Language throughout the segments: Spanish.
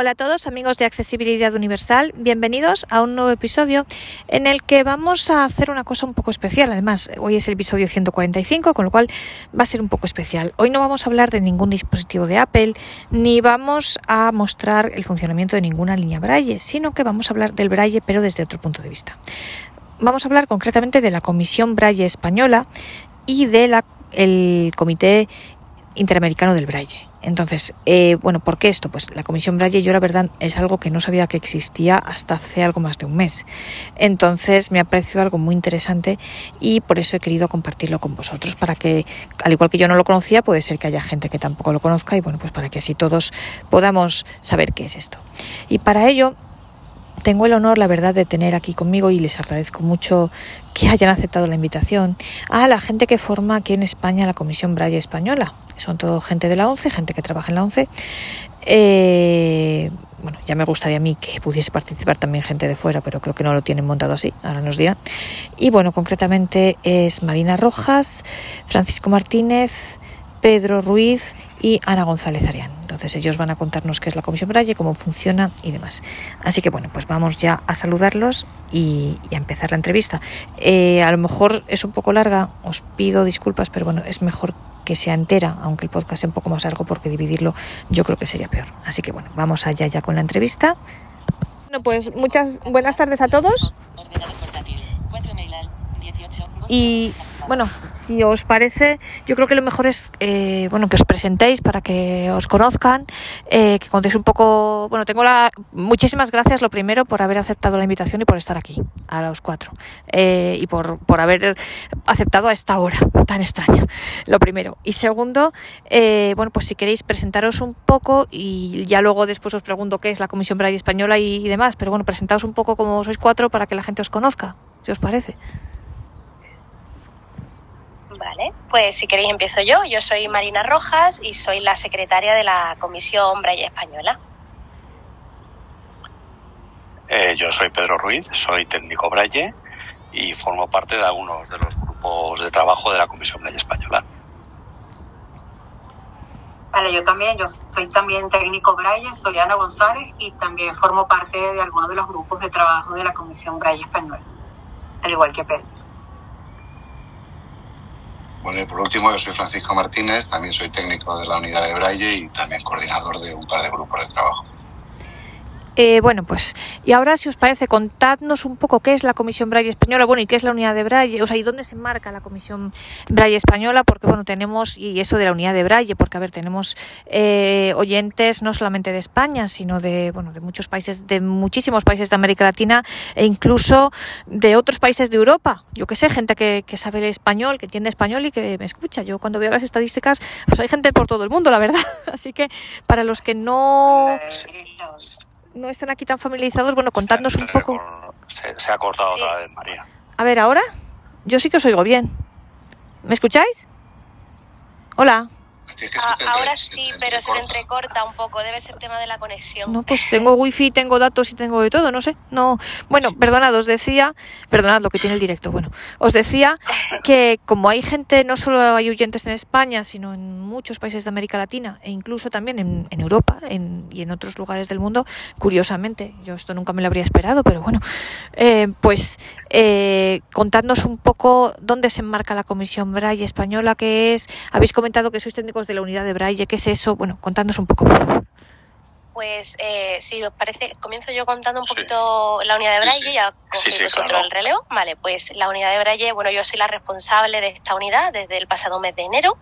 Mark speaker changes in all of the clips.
Speaker 1: Hola a todos amigos de Accesibilidad Universal, bienvenidos a un nuevo episodio en el que vamos a hacer una cosa un poco especial. Además, hoy es el episodio 145, con lo cual va a ser un poco especial. Hoy no vamos a hablar de ningún dispositivo de Apple, ni vamos a mostrar el funcionamiento de ninguna línea Braille, sino que vamos a hablar del Braille pero desde otro punto de vista. Vamos a hablar concretamente de la Comisión Braille Española y del Comité Interamericano del Braille. Entonces, eh, bueno, ¿por qué esto? Pues la Comisión Braille yo la verdad es algo que no sabía que existía hasta hace algo más de un mes. Entonces me ha parecido algo muy interesante y por eso he querido compartirlo con vosotros, para que, al igual que yo no lo conocía, puede ser que haya gente que tampoco lo conozca y bueno, pues para que así todos podamos saber qué es esto. Y para ello tengo el honor, la verdad, de tener aquí conmigo y les agradezco mucho que hayan aceptado la invitación a la gente que forma aquí en España la Comisión Braille Española son todo gente de la ONCE, gente que trabaja en la ONCE. Eh, bueno, ya me gustaría a mí que pudiese participar también gente de fuera, pero creo que no lo tienen montado así, ahora nos dirán. Y bueno, concretamente es Marina Rojas, Francisco Martínez, Pedro Ruiz y Ana González Arián. Entonces ellos van a contarnos qué es la Comisión Braille, cómo funciona y demás. Así que bueno, pues vamos ya a saludarlos y, a empezar la entrevista. Eh, a lo mejor es un poco larga, os pido disculpas, pero bueno, es mejor que sea entera, aunque el podcast sea un poco más largo porque dividirlo yo creo que sería peor. Así que bueno, vamos allá ya con la entrevista. Bueno, pues muchas buenas tardes a todos. Y bueno, si os parece, yo creo que lo mejor es eh, bueno que os presentéis para que os conozcan, eh, que contéis un poco. Bueno, tengo la muchísimas gracias lo primero por haber aceptado la invitación y por estar aquí a los cuatro eh, y por, por haber aceptado a esta hora tan extraña. Lo primero y segundo, bueno pues si queréis presentaros un poco y ya luego después os pregunto qué es la Comisión Braille Española y, y demás, pero bueno presentaos un poco como sois cuatro para que la gente os conozca, si os parece.
Speaker 2: Pues si queréis empiezo yo. Yo soy Marina Rojas y soy la secretaria de la Comisión Braille Española.
Speaker 3: Eh, yo soy Pedro Ruiz, soy técnico Braille y formo parte de algunos de los grupos de trabajo de la Comisión Braille Española.
Speaker 4: Vale, yo también, yo soy también técnico Braille, soy Ana González y también formo parte de algunos de los grupos de trabajo de la Comisión Braille Española, al igual que Pedro.
Speaker 5: Bueno, y por último, yo soy Francisco Martínez, también soy técnico de la unidad de Braille y también coordinador de un par de grupos de trabajo.
Speaker 1: Eh, bueno, pues, y ahora, si os parece, contadnos un poco qué es la Comisión Braille Española, bueno, y qué es la unidad de Braille, o sea, y dónde se marca la Comisión Braille Española, porque, bueno, tenemos, y eso de la unidad de Braille, porque, a ver, tenemos eh, oyentes no solamente de España, sino de, bueno, de muchos países, de muchísimos países de América Latina e incluso de otros países de Europa. Yo qué sé, gente que, que sabe el español, que entiende español y que me escucha. Yo cuando veo las estadísticas, pues hay gente por todo el mundo, la verdad. Así que, para los que no no están aquí tan familiarizados, bueno, contadnos un poco.
Speaker 3: Se, ha cortado otra vez, María.
Speaker 1: A ver, ahora. Yo sí que os oigo bien. ¿Me escucháis? Hola.
Speaker 2: Ah, ahora sí, pero se te entrecorta un poco, debe ser tema de la conexión.
Speaker 1: No, pues tengo wifi, tengo datos y tengo de todo, no sé. No, bueno, perdonad, os decía, perdonad lo que tiene el directo. Bueno, os decía que como hay gente, no solo hay oyentes en España, sino en muchos países de América Latina e incluso también en, Europa y en otros lugares del mundo, curiosamente, yo esto nunca me lo habría esperado, pero bueno, eh, pues eh, contadnos un poco dónde se enmarca la Comisión Braille Española, que es, habéis comentado que sois técnicos de la unidad de Braille, ¿qué es eso? Bueno, contadnos un poco, por favor.
Speaker 2: Pues eh, si os parece, comienzo yo contando un poquito la unidad de Braille, ya
Speaker 3: sí, sí,
Speaker 2: el relevo. Vale, pues la unidad de Braille, bueno, yo soy la responsable de esta unidad desde el pasado mes de enero.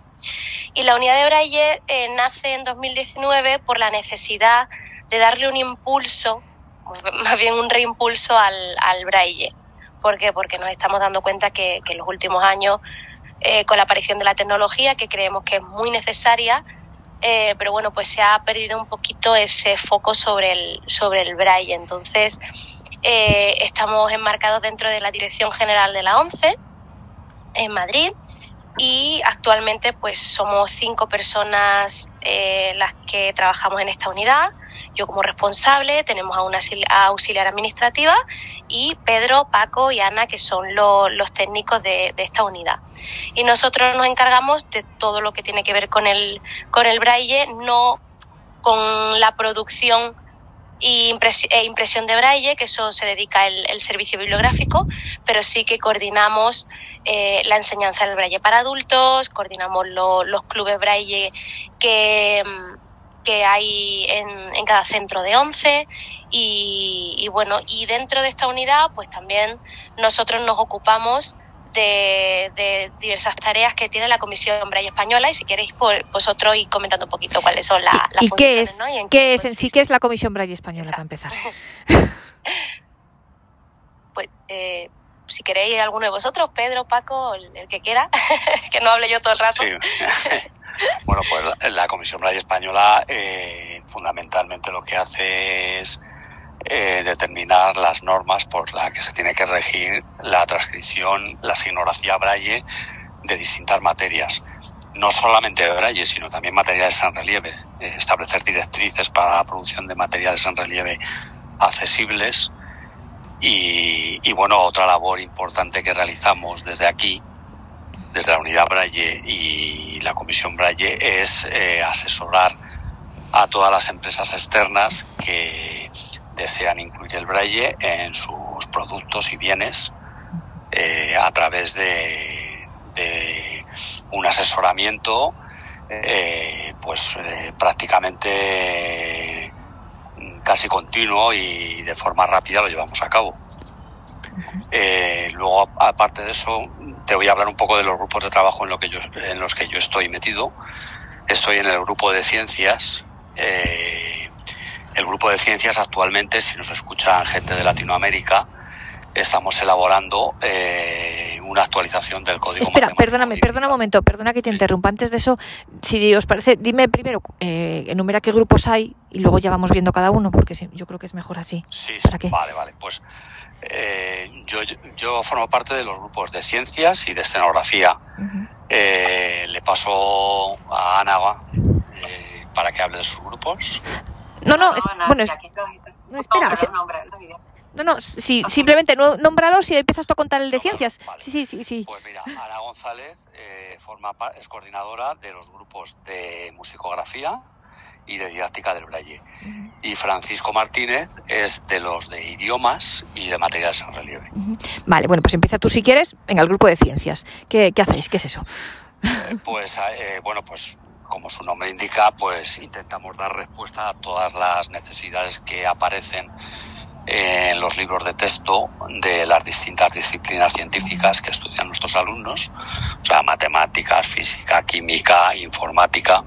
Speaker 2: Y la unidad de Braille eh, nace en 2019 por la necesidad de darle un impulso, más bien un reimpulso al, al Braille. ¿Por qué? Porque nos estamos dando cuenta que, que en los últimos años eh, con la aparición de la tecnología, que creemos que es muy necesaria, eh, pero bueno, pues se ha perdido un poquito ese foco sobre el, sobre el braille. Entonces, eh, estamos enmarcados dentro de la Dirección General de la ONCE en Madrid y actualmente pues somos cinco personas las que trabajamos en esta unidad yo como responsable, tenemos a una auxiliar administrativa y Pedro, Paco y Ana, que son los técnicos de, esta unidad. Y nosotros nos encargamos de todo lo que tiene que ver con el, con el braille, no con la producción e impresión de braille, que eso se dedica el, servicio bibliográfico, pero sí que coordinamos eh, la enseñanza del braille para adultos, coordinamos los clubes braille que, que hay en, en, cada centro de 11 y, y bueno, y dentro de esta unidad pues también nosotros nos ocupamos de, diversas tareas que tiene la Comisión Braille Española y si queréis pues, vosotros ir comentando un poquito cuáles son las
Speaker 1: ¿Y, qué es, qué, es en sí qué es la Comisión Braille Española para empezar?
Speaker 2: pues eh, si queréis alguno de vosotros, Pedro, Paco, el, que quiera, que no hable yo todo el rato.
Speaker 3: Bueno, pues la Comisión Braille Española eh, fundamentalmente lo que hace es eh, determinar las normas por las que se tiene que regir la transcripción, la signografía braille de distintas materias. No solamente de braille, sino también materiales en relieve. Eh, establecer directrices para la producción de materiales en relieve accesibles. Y, bueno, otra labor importante que realizamos desde aquí, desde la unidad Braille y la Comisión Braille, es eh, asesorar a todas las empresas externas que desean incluir el braille en sus productos y bienes eh, a través de, un asesoramiento eh, pues prácticamente casi continuo y de forma rápida lo llevamos a cabo. Luego, aparte de eso, te voy a hablar un poco de los grupos de trabajo en, lo que yo, en los que yo estoy metido. Estoy en el grupo de ciencias, el grupo de ciencias actualmente, si nos escuchan gente de Latinoamérica, estamos elaborando eh, una actualización del código.
Speaker 1: Espera, perdóname, perdona un momento, perdona que te interrumpa. Antes de eso, si os parece, dime primero, eh, enumera qué grupos hay y luego ya vamos viendo cada uno, porque yo creo que es mejor así.
Speaker 3: Sí, sí vale, vale. Pues eh, yo, yo formo parte de los grupos de ciencias y de escenografía. Eh, le paso a Ana para que hable de sus grupos.
Speaker 1: No, no, es, bueno, no, espera. no, no, sí, simplemente no, nómbralos y empiezas tú a contar el de ciencias. Sí, sí, sí, sí.
Speaker 3: Pues mira, Ana González eh, forma, es coordinadora de los grupos de musicografía y de didáctica del braille. Y Francisco Martínez es de los de idiomas y de materiales en relieve.
Speaker 1: Vale, bueno, pues empieza tú si quieres. en el grupo de ciencias. ¿Qué, qué hacéis? ¿Qué es eso?
Speaker 3: Eh, pues, eh, bueno, pues como su nombre indica, pues intentamos dar respuesta a todas las necesidades que aparecen en los libros de texto de las distintas disciplinas científicas que estudian nuestros alumnos, o sea, matemáticas, física, química, informática.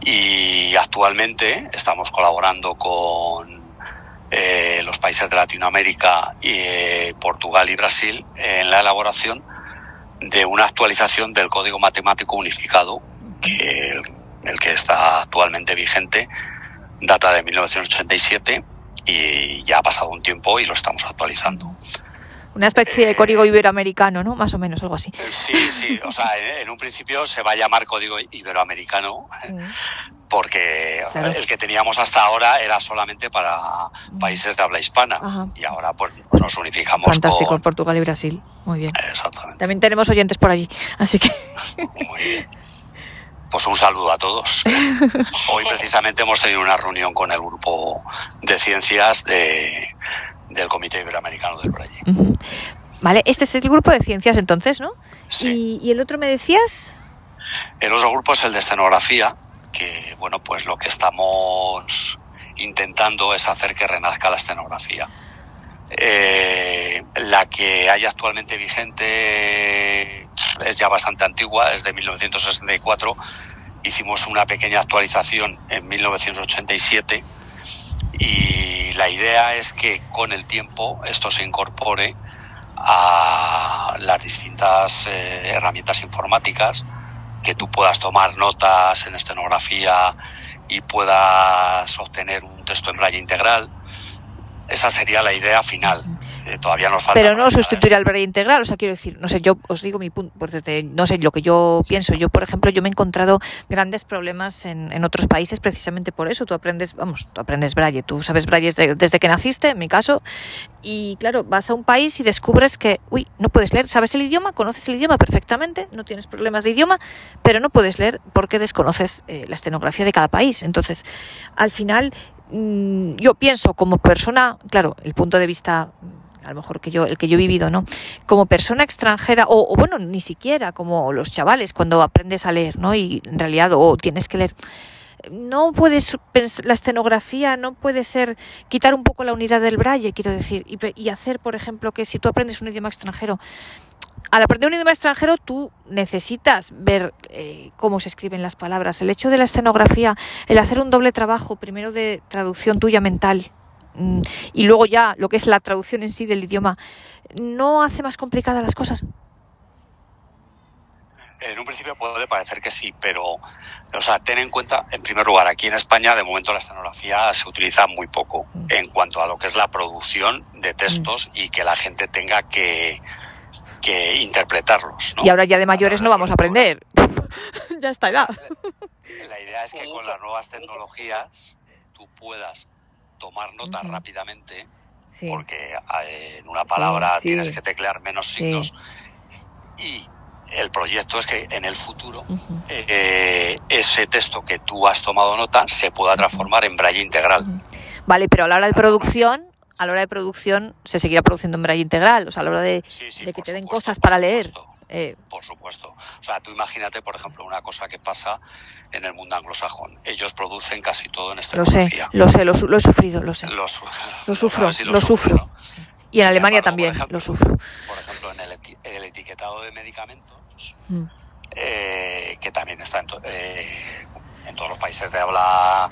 Speaker 3: Y actualmente estamos colaborando con eh, los países de Latinoamérica, eh, Portugal y Brasil en la elaboración de una actualización del Código Matemático Unificado que el, que está actualmente vigente data de 1987 y ya ha pasado un tiempo y lo estamos actualizando.
Speaker 1: Una especie de código iberoamericano, ¿no? Más o menos, algo así.
Speaker 3: Sí, sí, o sea, en, un principio se va a llamar código iberoamericano mm. porque el que teníamos hasta ahora era solamente para mm. países de habla hispana y ahora pues nos unificamos
Speaker 1: Fantástico, Portugal y Brasil. Muy bien.
Speaker 3: Exactamente.
Speaker 1: También tenemos oyentes por allí, así que... Muy bien.
Speaker 3: Pues un saludo a todos. Hoy precisamente hemos tenido una reunión con el grupo de ciencias de, del Comité Iberoamericano del Braille.
Speaker 1: Vale, este es el grupo de ciencias entonces, ¿no? Sí. ¿Y, el otro me decías?
Speaker 3: El otro grupo es el de escenografía, que bueno, pues lo que estamos intentando es hacer que renazca la escenografía. Eh, la que hay actualmente vigente es ya bastante antigua, es de 1964. Hicimos una pequeña actualización en 1987 y la idea es que con el tiempo esto se incorpore a las distintas eh, herramientas informáticas, que tú puedas tomar notas en escenografía y puedas obtener un texto en braille integral. Esa sería la idea final. Eh, todavía nos falta.
Speaker 1: Pero no sustituir al braille integral, o sea, quiero decir, no sé, yo os digo mi punto, pues desde, no sé, lo que yo pienso. Yo, por ejemplo, yo me he encontrado grandes problemas en, en otros países precisamente por eso. Tú aprendes, vamos, tú aprendes braille, tú sabes braille desde, que naciste, en mi caso, y claro, vas a un país y descubres que, uy, no puedes leer, sabes el idioma, conoces el idioma perfectamente, no tienes problemas de idioma, pero no puedes leer porque desconoces eh, la escenografía de cada país. Entonces, al final mm, yo pienso como persona, claro, el punto de vista a lo mejor que yo, el que yo he vivido, ¿no? Como persona extranjera, o, bueno, ni siquiera como los chavales cuando aprendes a leer, ¿no? Y en realidad, o tienes que leer. No puedes, la escenografía no puede ser quitar un poco la unidad del braille, quiero decir, y, hacer, por ejemplo, que si tú aprendes un idioma extranjero, al aprender un idioma extranjero tú necesitas ver eh, cómo se escriben las palabras. El hecho de la escenografía, el hacer un doble trabajo, primero de traducción tuya mental y luego ya lo que es la traducción en sí del idioma, ¿no hace más complicadas las cosas?
Speaker 3: En un principio puede parecer que sí, pero, o sea, ten en cuenta, en primer lugar, aquí en España de momento la escenografía se utiliza muy poco mm. en cuanto a lo que es la producción de textos mm. y que la gente tenga que, que interpretarlos.
Speaker 1: Y ahora ya de mayores no vamos a aprender. ya está edad.
Speaker 3: La idea es que con las nuevas tecnologías tú puedas tomar nota rápidamente, porque eh, en una palabra tienes que teclear menos signos. Y el proyecto es que en el futuro eh, ese texto que tú has tomado nota se pueda transformar en braille integral.
Speaker 1: Vale, pero a la hora de producción, a la hora de producción se seguirá produciendo en braille integral, o sea, a la hora de, que te den cosas para leer.
Speaker 3: Eh, por supuesto. O sea, tú imagínate, por ejemplo, una cosa que pasa en el mundo anglosajón. Ellos producen casi todo en escenografía.
Speaker 1: Lo sé, lo sé, lo, he sufrido, lo sé. Lo, sufro, lo, sufro. Y en Alemania también lo sufro.
Speaker 3: Por ejemplo, en el, etiquetado de medicamentos, mm. eh, que también está en, eh, en, todos los países de habla,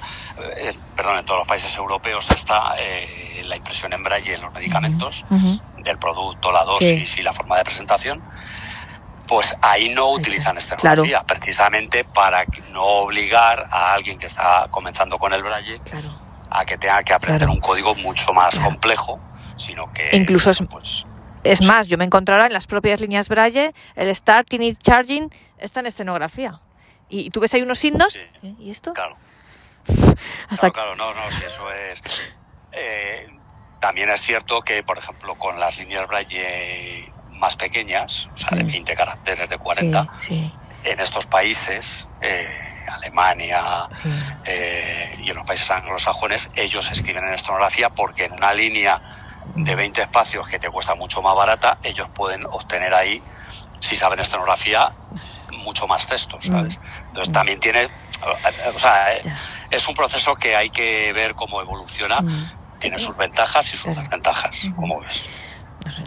Speaker 3: perdón, en todos los países europeos está la impresión en braille en los medicamentos del producto, la dosis y la forma de presentación pues ahí no utilizan esta tecnología, precisamente para no obligar a alguien que está comenzando con el braille a que tenga que aprender un código mucho más complejo, sino que...
Speaker 1: Incluso es, pues, es más, yo me encontrará en las propias líneas braille, el starting y charging está en escenografía. Y, tú ves ahí unos signos, ¿eh? ¿y esto?
Speaker 3: Claro. claro, no, no, si eso es... Eh, también es cierto que, por ejemplo, con las líneas braille más pequeñas, o sea, de 20 mm. caracteres, de 40, en estos países, eh, Alemania eh, y en los países anglosajones, ellos escriben en estonografía porque en una línea de 20 espacios que te cuesta mucho más barata, ellos pueden obtener ahí, si saben estonografía, mucho más textos, ¿sabes? Mm. Entonces también tiene, o sea, eh, es un proceso que hay que ver cómo evoluciona, mm. tiene sus ventajas y sus desventajas, como ves.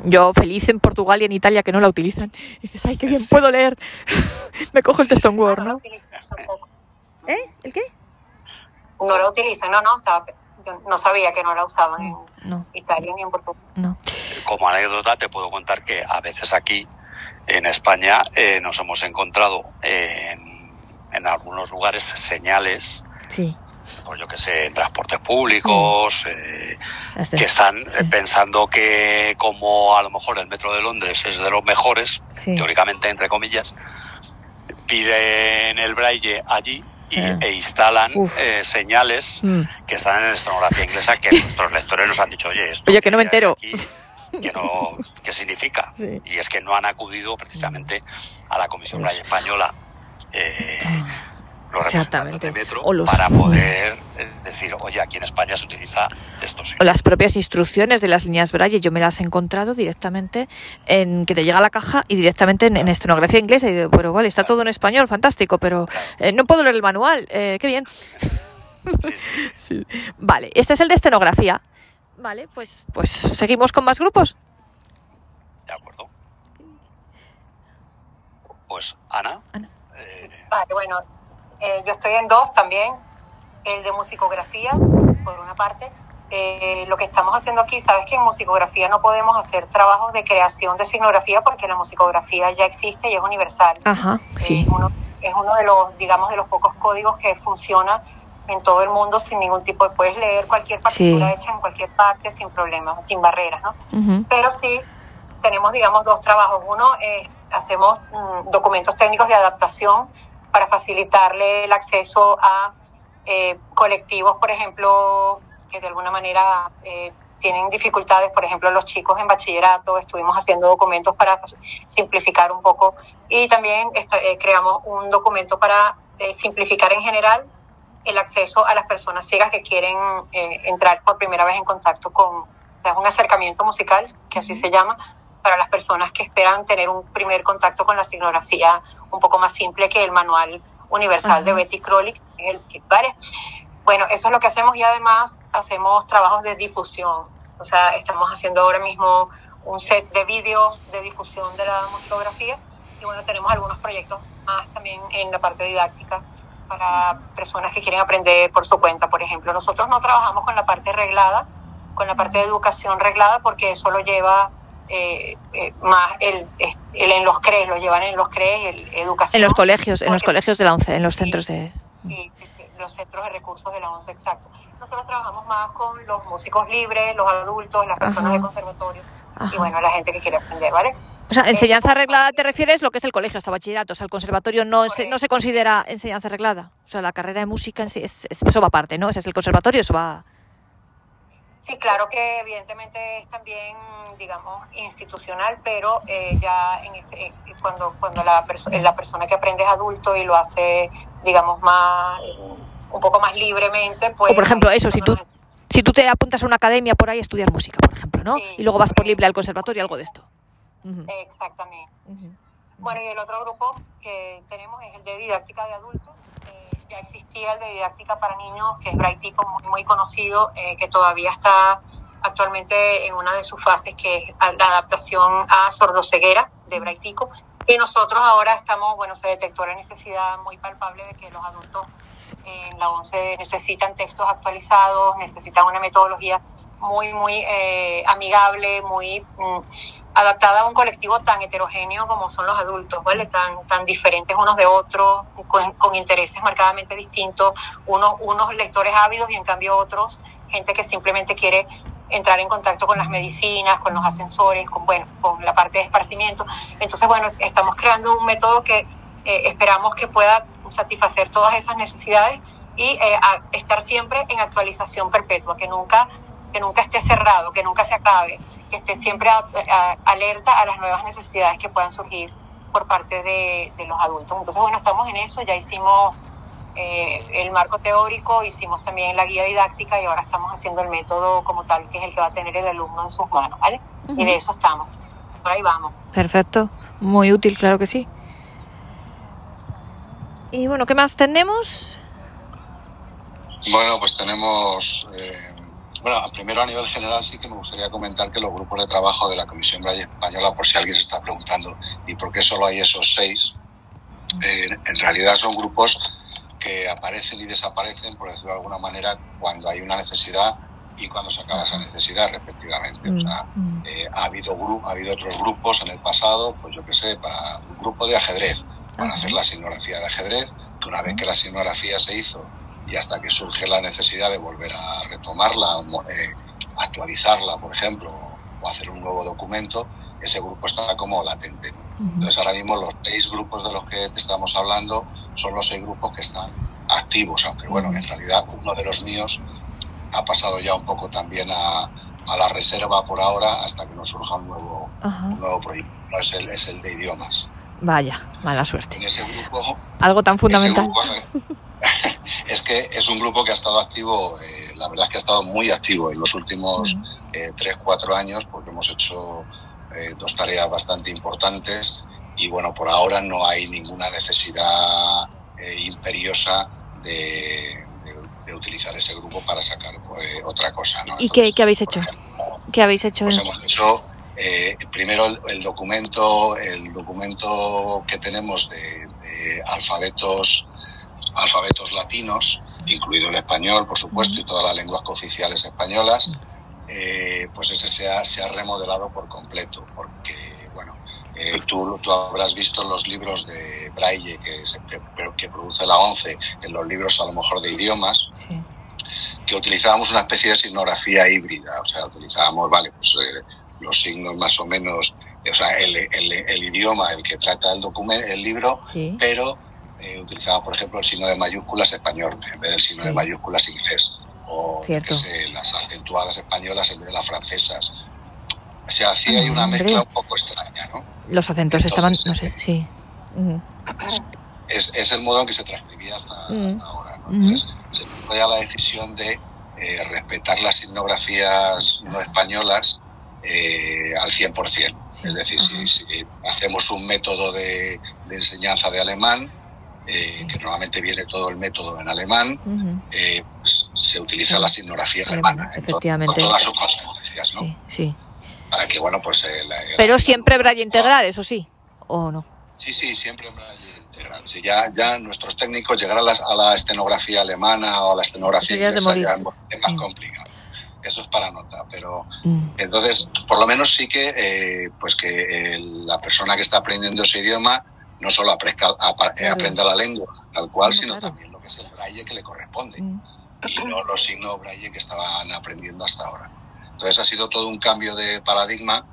Speaker 1: Yo feliz en Portugal y en Italia que no la utilizan. dices, ay, qué bien, puedo leer. Me cojo el texto en Word, ¿no? ¿Eh? ¿El qué?
Speaker 4: No la utilizan, no, no, yo no sabía que no la usaban en Italia ni en Portugal. No.
Speaker 3: Como anécdota te puedo contar que a veces aquí en España eh, nos hemos encontrado en, en algunos lugares señales sí pues yo que sé, en transportes públicos, mm. eh, que están eh, pensando que como a lo mejor el metro de Londres es de los mejores, teóricamente entre comillas, piden el braille allí y, ah. e instalan eh, señales mm. que están en escenografía inglesa que nuestros lectores nos han dicho, oye, esto
Speaker 1: oye que no me entero.
Speaker 3: que no, ¿qué significa? Y es que no han acudido precisamente a la Comisión Braille Española. Eh, Exactamente. para poder eh, decir, oye, aquí en España se utiliza esto.
Speaker 1: O las propias instrucciones de las líneas Braille, yo me las he encontrado directamente en que te llega la caja y directamente en, escenografía inglesa. Y digo, pero vale, está todo en español, fantástico, pero eh, no puedo leer el manual, eh, qué bien. Vale, este es el de escenografía. Vale, pues, pues seguimos con más grupos.
Speaker 3: De acuerdo. Pues Ana.
Speaker 4: Ana. vale, bueno, eh, yo estoy en dos también, el de musicografía, por una parte. Eh, lo que estamos haciendo aquí, sabes que en musicografía no podemos hacer trabajos de creación de signografía porque la musicografía ya existe y es universal.
Speaker 1: Ajá, sí.
Speaker 4: Es uno, es uno de los, digamos, de los pocos códigos que funciona en todo el mundo sin ningún tipo de... Puedes leer cualquier partitura hecha en cualquier parte sin problemas, sin barreras, ¿no? Pero sí tenemos, digamos, dos trabajos. Uno, hacemos mm, documentos técnicos de adaptación para facilitarle el acceso a eh, colectivos, por ejemplo, que de alguna manera eh, tienen dificultades, por ejemplo, los chicos en bachillerato, estuvimos haciendo documentos para simplificar un poco y también eh, creamos un documento para simplificar en general el acceso a las personas ciegas que quieren eh, entrar por primera vez en contacto con, o sea, un acercamiento musical, que así se llama, para las personas que esperan tener un primer contacto con la signografía un poco más simple que el manual universal de Betty Crowley, el ¿vale? Bueno, eso es lo que hacemos y además hacemos trabajos de difusión. O sea, estamos haciendo ahora mismo un set de vídeos de difusión de la musicografía y bueno, tenemos algunos proyectos más también en la parte didáctica para personas que quieren aprender por su cuenta, por ejemplo. Nosotros no trabajamos con la parte reglada, con la parte de educación reglada, porque eso lo lleva eh, eh, más el, el, en los CREs, lo llevan en los CREs, el, educación.
Speaker 1: En los colegios, en los colegios de la ONCE, en los centros de...
Speaker 4: Sí, los centros de recursos de la ONCE, exacto. Nosotros trabajamos más con los músicos libres, los adultos, las personas de conservatorio y bueno, la gente que quiere aprender, ¿vale?
Speaker 1: O sea, enseñanza arreglada te refieres lo que es el colegio hasta bachillerato, o sea, el conservatorio no se, no se considera enseñanza arreglada. O sea, la carrera de música en sí, es, eso va aparte, ¿no? Ese es el conservatorio, eso va...
Speaker 4: Sí, claro que evidentemente es también, digamos, institucional, pero eh, ya en ese, eh, cuando, cuando la, la persona que aprende es adulto y lo hace, digamos, más un poco más libremente, pues...
Speaker 1: O por ejemplo, eso, si tú, si tú te apuntas a una academia por ahí a estudiar música, por ejemplo, ¿no? y luego vas por libre al conservatorio, algo de esto.
Speaker 4: Exactamente. Bueno, y el otro grupo que tenemos es el de didáctica de adultos ya existía el de didáctica para niños, que es Braitico, muy, conocido, eh, que todavía está actualmente en una de sus fases, que es la adaptación a sordoceguera de Braitico. Y nosotros ahora estamos, bueno, se detectó la necesidad muy palpable de que los adultos en la ONCE necesitan textos actualizados, necesitan una metodología muy, muy eh, amigable, muy mm, adaptada a un colectivo tan heterogéneo como son los adultos, ¿vale? Tan, tan diferentes unos de otros, con, intereses marcadamente distintos, unos, unos lectores ávidos y en cambio otros, gente que simplemente quiere entrar en contacto con las medicinas, con los ascensores, con, bueno, con la parte de esparcimiento. Entonces, bueno, estamos creando un método que eh, esperamos que pueda satisfacer todas esas necesidades y eh, estar siempre en actualización perpetua, que nunca, que nunca esté cerrado, que nunca se acabe que esté siempre alerta a las nuevas necesidades que puedan surgir por parte de, los adultos. Entonces, bueno, estamos en eso, ya hicimos eh, el marco teórico, hicimos también la guía didáctica y ahora estamos haciendo el método como tal, que es el que va a tener el alumno en sus manos, ¿vale? Y de eso estamos. Por ahí vamos.
Speaker 1: Perfecto, muy útil, claro que sí. Y bueno, ¿qué más tenemos?
Speaker 5: Bueno, pues tenemos eh, bueno, primero a nivel general sí que me gustaría comentar que los grupos de trabajo de la Comisión Española, por si alguien se está preguntando, ¿y por qué solo hay esos seis? Eh, en realidad son grupos que aparecen y desaparecen, por decirlo de alguna manera, cuando hay una necesidad y cuando se acaba esa necesidad, respectivamente. O sea, mm, mm. Eh, ha, habido ha habido otros grupos en el pasado, pues yo qué sé, para un grupo de ajedrez, para hacer la sinografía de ajedrez, que una vez que la sinografía se hizo y hasta que surge la necesidad de volver a retomarla, eh, actualizarla, por ejemplo, o hacer un nuevo documento, ese grupo está como latente. Entonces ahora mismo los seis grupos de los que te estamos hablando son los seis grupos que están activos, aunque bueno, en realidad uno de los míos ha pasado ya un poco también a, a la reserva por ahora hasta que nos surja un nuevo, nuevo proyecto. No es el, es el de idiomas.
Speaker 1: Vaya, mala suerte. Algo tan fundamental.
Speaker 5: es que es un grupo que ha estado activo, eh, la verdad es que ha estado muy activo en los últimos eh, tres, cuatro años, porque hemos hecho eh, dos tareas bastante importantes y bueno, por ahora no hay ninguna necesidad imperiosa de, utilizar ese grupo para sacar pues, otra cosa.
Speaker 1: ¿Y qué, habéis hecho? ¿Qué habéis hecho?
Speaker 5: Pues hemos hecho primero el, documento, el documento que tenemos de alfabetos alfabetos latinos, incluido el español, por supuesto, y todas las lenguas cooficiales españolas, eh, pues ese se ha, se ha, remodelado por completo, porque, bueno, eh, tú, tú, habrás visto los libros de Braille que, que, produce la ONCE, en los libros a lo mejor de idiomas, que utilizábamos una especie de signografía híbrida, o sea, utilizábamos, vale, pues eh, los signos más o menos, o sea, el, el, el idioma, el que trata el, documento, el libro, pero eh, utilizaba, por ejemplo, el signo de mayúsculas español en vez del signo de mayúsculas inglés. O las acentuadas españolas en vez de las francesas. Se hacía ahí una mezcla un poco extraña, ¿no?
Speaker 1: Los acentos estaban, no sé, sí.
Speaker 5: Es, es, el modo en que se transcribía hasta, ahora, ¿no? Entonces, fue la decisión de eh, respetar las signografías no españolas eh, al 100%. es decir, si, hacemos un método de, enseñanza de alemán, eh, que normalmente viene todo el método en alemán, pues, se utiliza la signografía alemana.
Speaker 1: Efectivamente.
Speaker 5: con todas sus consecuencias, ¿no?
Speaker 1: Sí, sí.
Speaker 5: Para que, bueno, pues...
Speaker 1: Pero siempre braille integral, eso sí, ¿o no?
Speaker 5: Sí, sí, siempre braille integral. Si ya, ya nuestros técnicos llegar a la, a la estenografía alemana o a la estenografía inglesa ya es más complicado. Eso es para nota, pero mm. entonces, por lo menos sí que, eh, pues que la persona que está aprendiendo ese idioma no solo aprenda la lengua tal cual, sino también lo que es el braille que le corresponde mm. y no los signos braille que estaban aprendiendo hasta ahora. Entonces ha sido todo un cambio de paradigma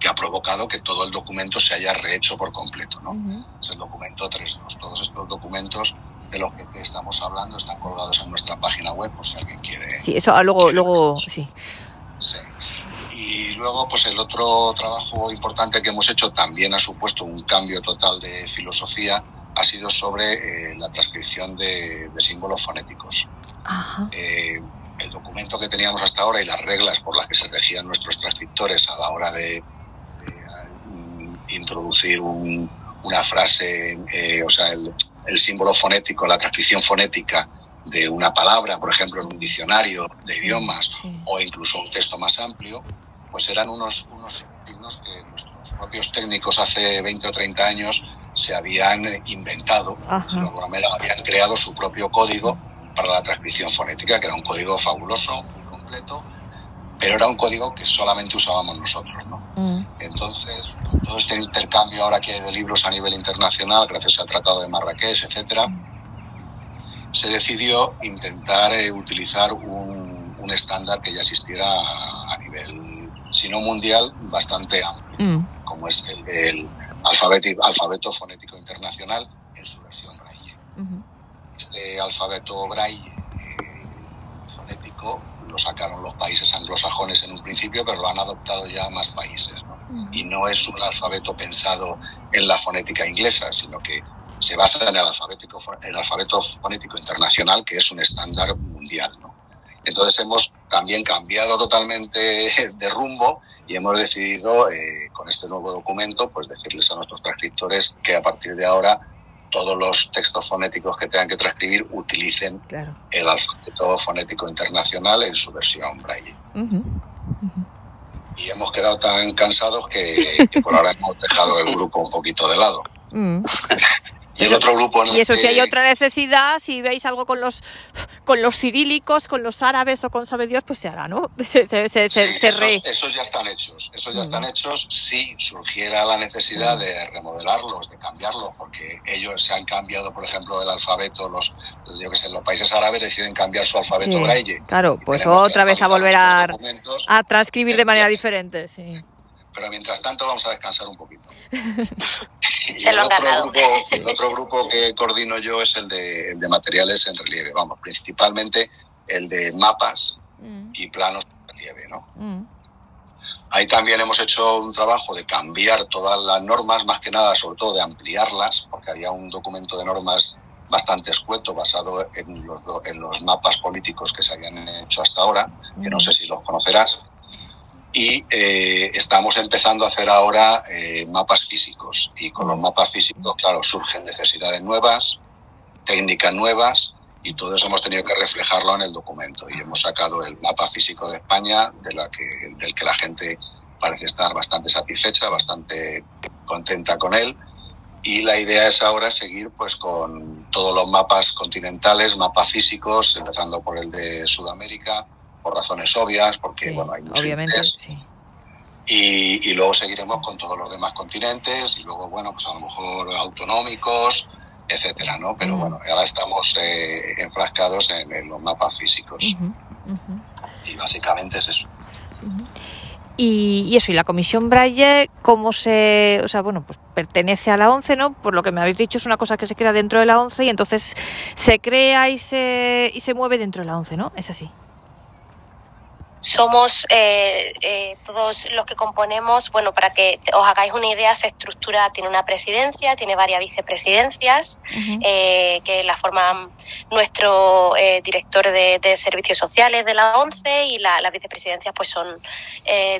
Speaker 5: que ha provocado que todo el documento se haya rehecho por completo. ¿no? Es el documento 3.2. Todos estos documentos de los que te estamos hablando están colgados en nuestra página web por si alguien quiere.
Speaker 1: Sí, eso ah, luego, luego sí.
Speaker 5: Sí. Y luego, pues el otro trabajo importante que hemos hecho también ha supuesto un cambio total de filosofía, ha sido sobre eh, la transcripción de, símbolos fonéticos. Ajá. Eh, el documento que teníamos hasta ahora y las reglas por las que se regían nuestros transcriptores a la hora de introducir una frase, eh, o sea, el, símbolo fonético, la transcripción fonética de una palabra, por ejemplo, en un diccionario de idiomas o incluso un texto más amplio, pues eran unos, unos signos que nuestros propios técnicos hace 20 o 30 años se habían inventado, de alguna manera habían creado su propio código para la transcripción fonética, que era un código fabuloso, muy completo, pero era un código que solamente usábamos nosotros, ¿no? Mm. Entonces, con todo este intercambio ahora que hay de libros a nivel internacional, gracias al Tratado de Marrakech, etcétera, se decidió intentar eh, utilizar un, estándar que ya existiera a, nivel, si no mundial, bastante amplio, mm. como es el del alfabeto, alfabeto fonético internacional en su versión braille. Este alfabeto braille eh, fonético lo sacaron los países anglosajones en un principio, pero lo han adoptado ya más países. Y no es un alfabeto pensado en la fonética inglesa, sino que se basa en el alfabeto, el alfabeto fonético internacional, que es un estándar mundial. Entonces hemos también cambiado totalmente de rumbo y hemos decidido, eh, con este nuevo documento, pues decirles a nuestros transcriptores que a partir de ahora todos los textos fonéticos que tengan que transcribir utilicen el alfabeto fonético internacional en su versión braille. Y hemos quedado tan cansados que, por ahora hemos dejado el grupo un poquito de lado. Mm.
Speaker 1: Y, otro grupo y eso, si hay otra necesidad, si veis algo con los con los cirílicos, con los árabes o con sabe Dios, pues se hará, ¿no? Se, se, se,
Speaker 5: esos, ya están hechos, esos ya están hechos. Si surgiera la necesidad de remodelarlos, de cambiarlos, porque ellos se han cambiado, por ejemplo, el alfabeto, los yo que sé, los países árabes deciden cambiar su alfabeto braille.
Speaker 1: Claro, pues otra vez a volver a, a transcribir de manera diferente, sí
Speaker 5: pero mientras tanto vamos a descansar un poquito.
Speaker 2: Se lo
Speaker 5: el, otro grupo, el otro grupo que coordino yo es el de, materiales en relieve, vamos, principalmente el de mapas mm. y planos en relieve, ¿no? Mm. Ahí también hemos hecho un trabajo de cambiar todas las normas, más que nada, sobre todo de ampliarlas, porque había un documento de normas bastante escueto basado en los, en los mapas políticos que se habían hecho hasta ahora, que no mm. sé si los conocerás y eh, estamos empezando a hacer ahora eh, mapas físicos. Y con los mapas físicos, claro, surgen necesidades nuevas, técnicas nuevas y todo eso hemos tenido que reflejarlo en el documento. Y hemos sacado el mapa físico de España de la que, del que la gente parece estar bastante satisfecha, bastante contenta con él. Y la idea es ahora seguir pues con todos los mapas continentales, mapas físicos, empezando por el de Sudamérica, por razones obvias, porque bueno, hay muchos
Speaker 1: obviamente, sí.
Speaker 5: y, y, luego seguiremos con todos los demás continentes y luego, bueno, pues a lo mejor autonómicos, etcétera, ¿no? Pero bueno, ahora estamos eh, enfrascados en, los mapas físicos. Y básicamente es eso.
Speaker 1: Y, y, eso, y la comisión Braille, ¿cómo se.? O sea, bueno, pues pertenece a la ONCE, ¿no? Por lo que me habéis dicho, es una cosa que se crea dentro de la ONCE y entonces se crea y se, y se mueve dentro de la ONCE, ¿no? Es así.
Speaker 2: Somos eh, eh, todos los que componemos, bueno, para que os hagáis una idea, se estructura, tiene una presidencia, tiene varias vicepresidencias, eh, que la forman nuestro director de, servicios sociales de la ONCE y la, las vicepresidencias pues son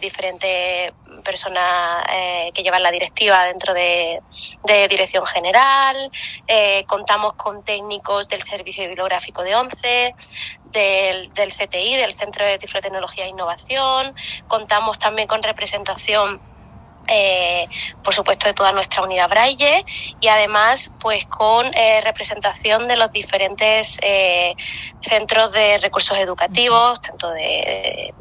Speaker 2: diferentes personas que llevan la directiva dentro de, dirección general, contamos con técnicos del servicio bibliográfico de ONCE, del, del CTI, del Centro de Tiflotecnología e Innovación. Contamos también con representación eh, por supuesto de toda nuestra unidad Braille y además pues con eh, representación de los diferentes eh, centros de recursos educativos tanto de,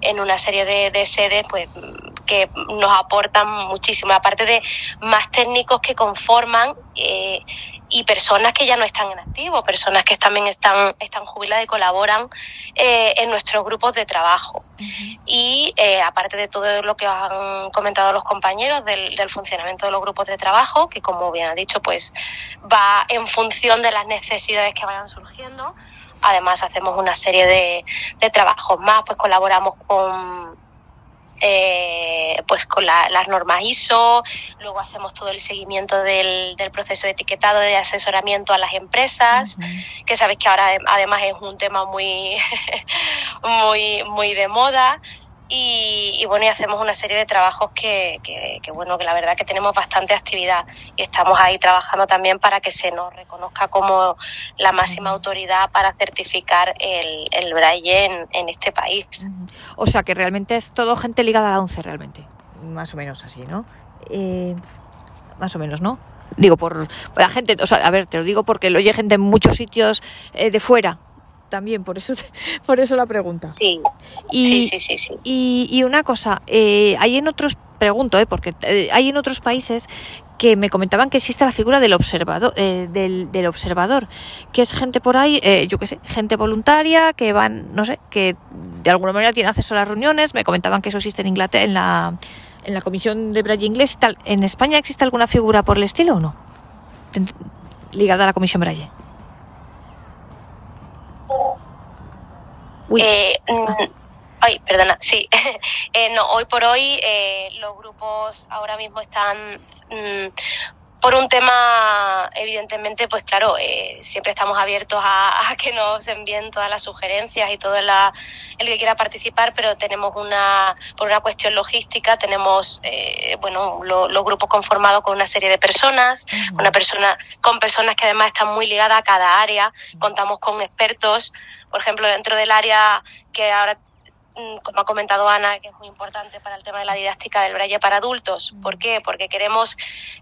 Speaker 2: en, una serie de, de, sedes pues que nos aportan muchísimo aparte de más técnicos que conforman y personas que ya no están en activo, personas que también están, están jubiladas y colaboran eh, en nuestros grupos de trabajo. Y eh, aparte de todo lo que han comentado los compañeros del, funcionamiento de los grupos de trabajo, que como bien ha dicho, pues va en función de las necesidades que vayan surgiendo. Además hacemos una serie de, de trabajos más, pues colaboramos con eh, pues con las normas ISO, luego hacemos todo el seguimiento del, del, proceso de etiquetado, de asesoramiento a las empresas, que sabéis que ahora además es un tema muy, muy, muy de moda. Y, bueno, y hacemos una serie de trabajos que, que, bueno, que la verdad que tenemos bastante actividad y estamos ahí trabajando también para que se nos reconozca como la máxima autoridad para certificar el, el braille en, en este país.
Speaker 1: O sea que realmente es todo gente ligada a la ONCE realmente, más o menos así, ¿no? Eh, más o menos, ¿no? Digo, por, la gente, o sea, a ver, te lo digo porque lo oye gente en muchos sitios eh, de fuera, también, por eso, por eso la pregunta.
Speaker 2: Sí, y, sí, sí, sí,
Speaker 1: Y, una cosa, eh, hay en otros, pregunto, eh, porque eh, hay en otros países que me comentaban que existe la figura del observador, eh, del, del, observador, que es gente por ahí, yo qué sé, gente voluntaria que van, no sé, que de alguna manera tiene acceso a las reuniones. Me comentaban que eso existe en Inglaterra, en la, en la Comisión de Braille Inglés y tal. ¿En España existe alguna figura por el estilo o no? Ligada a la Comisión Braille.
Speaker 2: Eh, mm, ay, perdona, sí. eh, no, hoy por hoy eh, los grupos ahora mismo están mm, por un tema, evidentemente, pues claro, eh, siempre estamos abiertos a, que nos envíen todas las sugerencias y todo la, el que quiera participar, pero tenemos una, por una cuestión logística, tenemos, eh, bueno, los grupos conformados con una serie de personas, una persona, con personas que además están muy ligadas a cada área, contamos con expertos, por ejemplo, dentro del área que ahora como ha comentado Ana, que es muy importante para el tema de la didáctica del braille para adultos. Mm. ¿Por qué? Porque queremos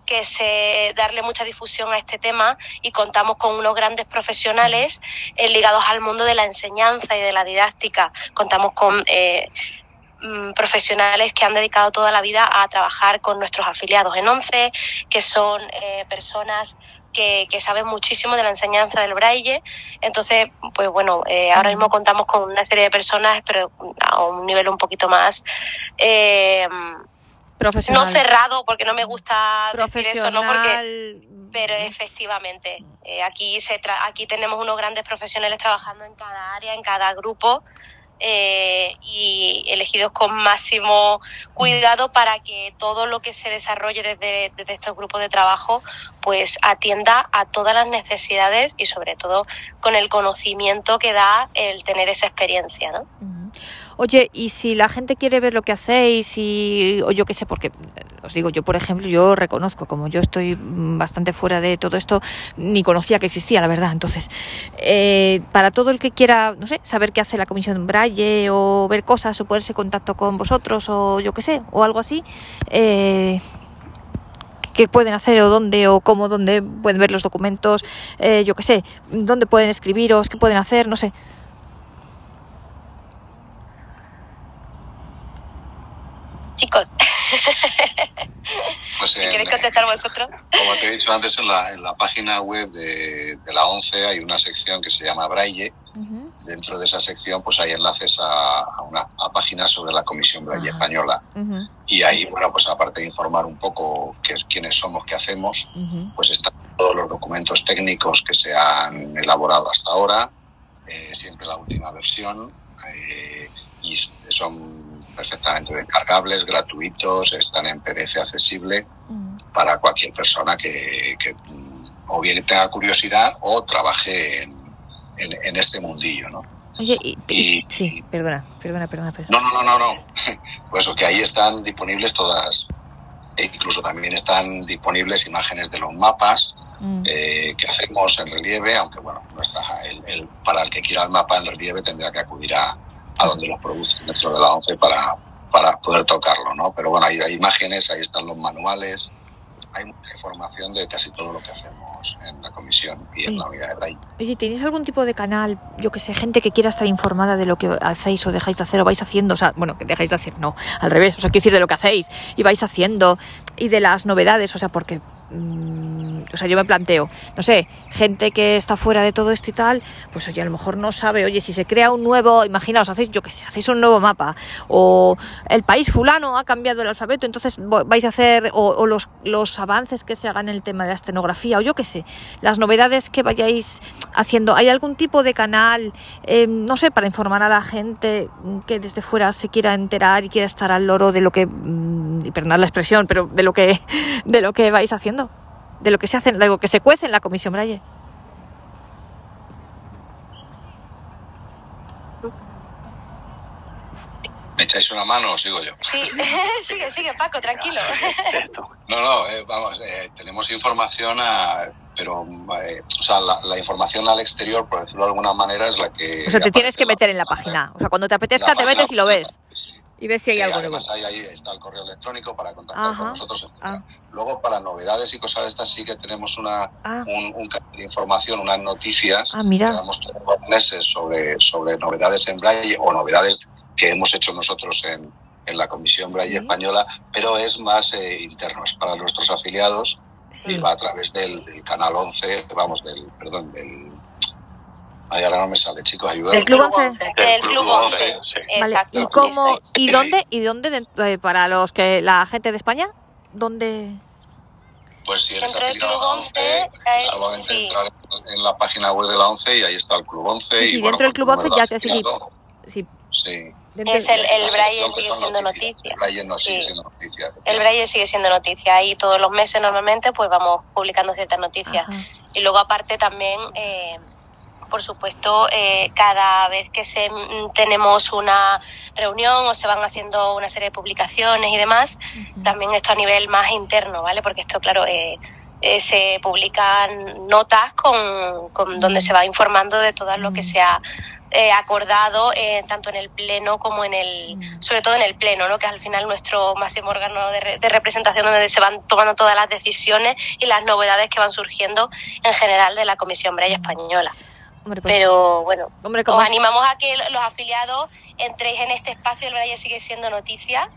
Speaker 2: que se darle mucha difusión a este tema y contamos con unos grandes profesionales eh, ligados al mundo de la enseñanza y de la didáctica. Contamos con eh, mm, profesionales que han dedicado toda la vida a trabajar con nuestros afiliados en ONCE, que son eh, personas que, saben muchísimo de la enseñanza del braille. Entonces, pues bueno, eh, ahora mismo contamos con una serie de personas, pero a un nivel un poquito más... Eh,
Speaker 1: Profesional.
Speaker 2: No cerrado, porque no me gusta decir eso, ¿no? Porque, pero efectivamente, eh, aquí, se aquí tenemos unos grandes profesionales trabajando en cada área, en cada grupo, eh, y elegidos con máximo cuidado para que todo lo que se desarrolle desde, estos grupos de trabajo pues atienda a todas las necesidades y sobre todo con el conocimiento que da el tener esa experiencia. ¿no?
Speaker 1: Oye, y si la gente quiere ver lo que hacéis y, o yo qué sé, porque os digo, yo por ejemplo, yo reconozco, como yo estoy bastante fuera de todo esto, ni conocía que existía, la verdad. Entonces, eh, para todo el que quiera, no sé, saber qué hace la Comisión Braille o ver cosas o ponerse en contacto con vosotros o yo qué sé, o algo así, eh, qué pueden hacer o dónde o cómo, dónde pueden ver los documentos, eh, yo qué sé, dónde pueden escribiros, qué pueden hacer, no sé.
Speaker 2: chicos. Pues si queréis contestar vosotros.
Speaker 5: Como te he dicho antes, en la, en la página web de, de, la ONCE hay una sección que se llama Braille. Dentro de esa sección pues hay enlaces a, una página sobre la Comisión Braille Española. Y ahí, bueno, pues aparte de informar un poco qué, quiénes somos, qué hacemos, pues están todos los documentos técnicos que se han elaborado hasta ahora, eh, siempre la última versión, eh, y son perfectamente descargables, gratuitos, están en PDF accesible mm. para cualquier persona que, mm, o bien tenga curiosidad o trabaje en, en, este mundillo, ¿no?
Speaker 1: Oye, y, sí, perdona, perdona, perdona,
Speaker 5: No, no, no, no, no. Pues que ahí están disponibles todas, e incluso también están disponibles imágenes de los mapas mm. eh, que hacemos en relieve, aunque bueno, no está el, para el que quiera el mapa en relieve tendría que acudir a, a donde los produce dentro de la ONCE para, para poder tocarlo, ¿no? Pero bueno, hay, hay imágenes, ahí están los manuales, hay mucha información de casi todo lo que hacemos en la comisión y en la unidad de Braille.
Speaker 1: Oye, ¿tenéis algún tipo de canal, yo que sé, gente que quiera estar informada de lo que hacéis o dejáis de hacer o vais haciendo? O sea, bueno, que dejáis de hacer, no, al revés, o sea, quiero decir de lo que hacéis y vais haciendo y de las novedades, o sea, porque... Mm, o sea, yo me planteo, no sé, gente que está fuera de todo esto y tal, pues oye, a lo mejor no sabe, oye, si se crea un nuevo, imaginaos, hacéis, yo qué sé, hacéis un nuevo mapa, o el país fulano ha cambiado el alfabeto, entonces vais a hacer, o, los, los avances que se hagan en el tema de la estenografía, o yo qué sé, las novedades que vayáis haciendo. ¿Hay algún tipo de canal, em, no sé, para informar a la gente que desde fuera se quiera enterar y quiera estar al loro de lo que, mm, y perdonad la expresión, pero de lo que, de lo que vais haciendo? De lo que se hace, de lo que se cuece en la Comisión Braille.
Speaker 5: ¿Me echáis una mano o sigo yo?
Speaker 2: Sí, sigue, sigue, Paco, tranquilo.
Speaker 5: No, no, eh, vamos, eh, tenemos información, a, pero, eh, o sea, la, información al exterior, por decirlo de alguna manera, es la que...
Speaker 1: O sea, te tienes que meter en la página. O sea, cuando te apetezca, te metes y lo ves. Y ves si hay algo
Speaker 5: nuevo. Ahí, ahí, está el correo electrónico para contactar con nosotros. Ah. Luego, para novedades y cosas de estas, sí que tenemos una, ah. un, de información, unas noticias
Speaker 1: ah, mira.
Speaker 5: que damos todos los meses sobre, sobre novedades en Braille o novedades que hemos hecho nosotros en, en la Comisión Braille Española, pero es más eh, interno, es para nuestros afiliados y va a través del, canal 11, vamos, del, perdón, del... Ay, ahora no me sale, chicos, ayúdame.
Speaker 1: ¿El Club 11?
Speaker 2: El Club 11,
Speaker 1: Vale. ¿Y, cómo, ¿Y dónde? ¿Y dónde, eh, para los que la gente de España? ¿Dónde...?
Speaker 5: Pues si eres afiliado a la 11, es, sí. entrar en la página web de la 11 y ahí está el Club 11.
Speaker 1: Sí,
Speaker 5: sí
Speaker 1: y, dentro del Club 11 ya, sí, sí.
Speaker 5: Sí.
Speaker 2: sí. Es el, el Braille sigue siendo noticia.
Speaker 5: El Braille no sigue siendo noticia.
Speaker 2: El Braille sigue siendo noticia y todos los meses normalmente pues vamos publicando ciertas noticias. Y luego aparte también... Eh, por supuesto, eh, cada vez que se, mm, tenemos una reunión o se van haciendo una serie de publicaciones y demás, también esto a nivel más interno, ¿vale? Porque esto, claro, eh, eh, se publican notas con, con donde se va informando de todo lo que se ha acordado tanto en el pleno como en el sobre todo en el pleno no que es al final nuestro máximo órgano de, de, representación donde se van tomando todas las decisiones y las novedades que van surgiendo en general de la Comisión Breya Española pues, Pero bueno, os animamos a que los afiliados entréis en este espacio, el Braille sigue siendo noticia.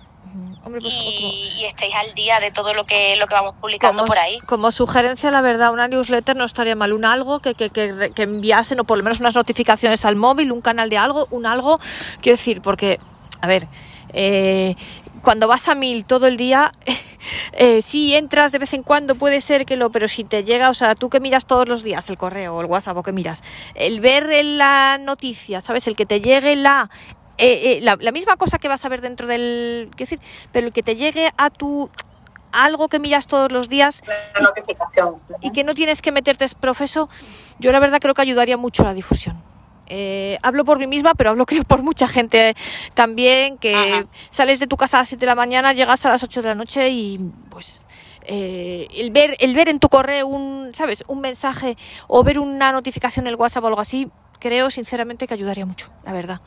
Speaker 2: Pues, y, estéis al día de todo lo que lo que vamos publicando por ahí.
Speaker 1: Como sugerencia, la verdad, una newsletter no estaría mal. Un algo que, que, que, que enviasen, o por lo menos unas notificaciones al móvil, un canal de algo, un algo. Quiero decir, porque, a ver, eh, cuando vas a mil todo el día, eh, sí entras de vez en cuando, puede ser que lo, pero si te llega, o sea, tú que miras todos los días el correo o el WhatsApp o que miras, el ver la noticia, ¿sabes? El que te llegue la, eh, eh, la, misma cosa que vas a ver dentro del, quiero decir, pero el que te llegue a tu algo que miras todos los días y, y que no tienes que meterte profeso, yo la verdad creo que ayudaría mucho a la difusión. Eh, hablo por mí misma, pero hablo creo por mucha gente también, que sales de tu casa a las 7 de la mañana, llegas a las 8 de la noche y pues eh, el, ver, el ver en tu correo un, ¿sabes? un mensaje o ver una notificación en el WhatsApp o algo así, creo sinceramente que ayudaría mucho, la verdad.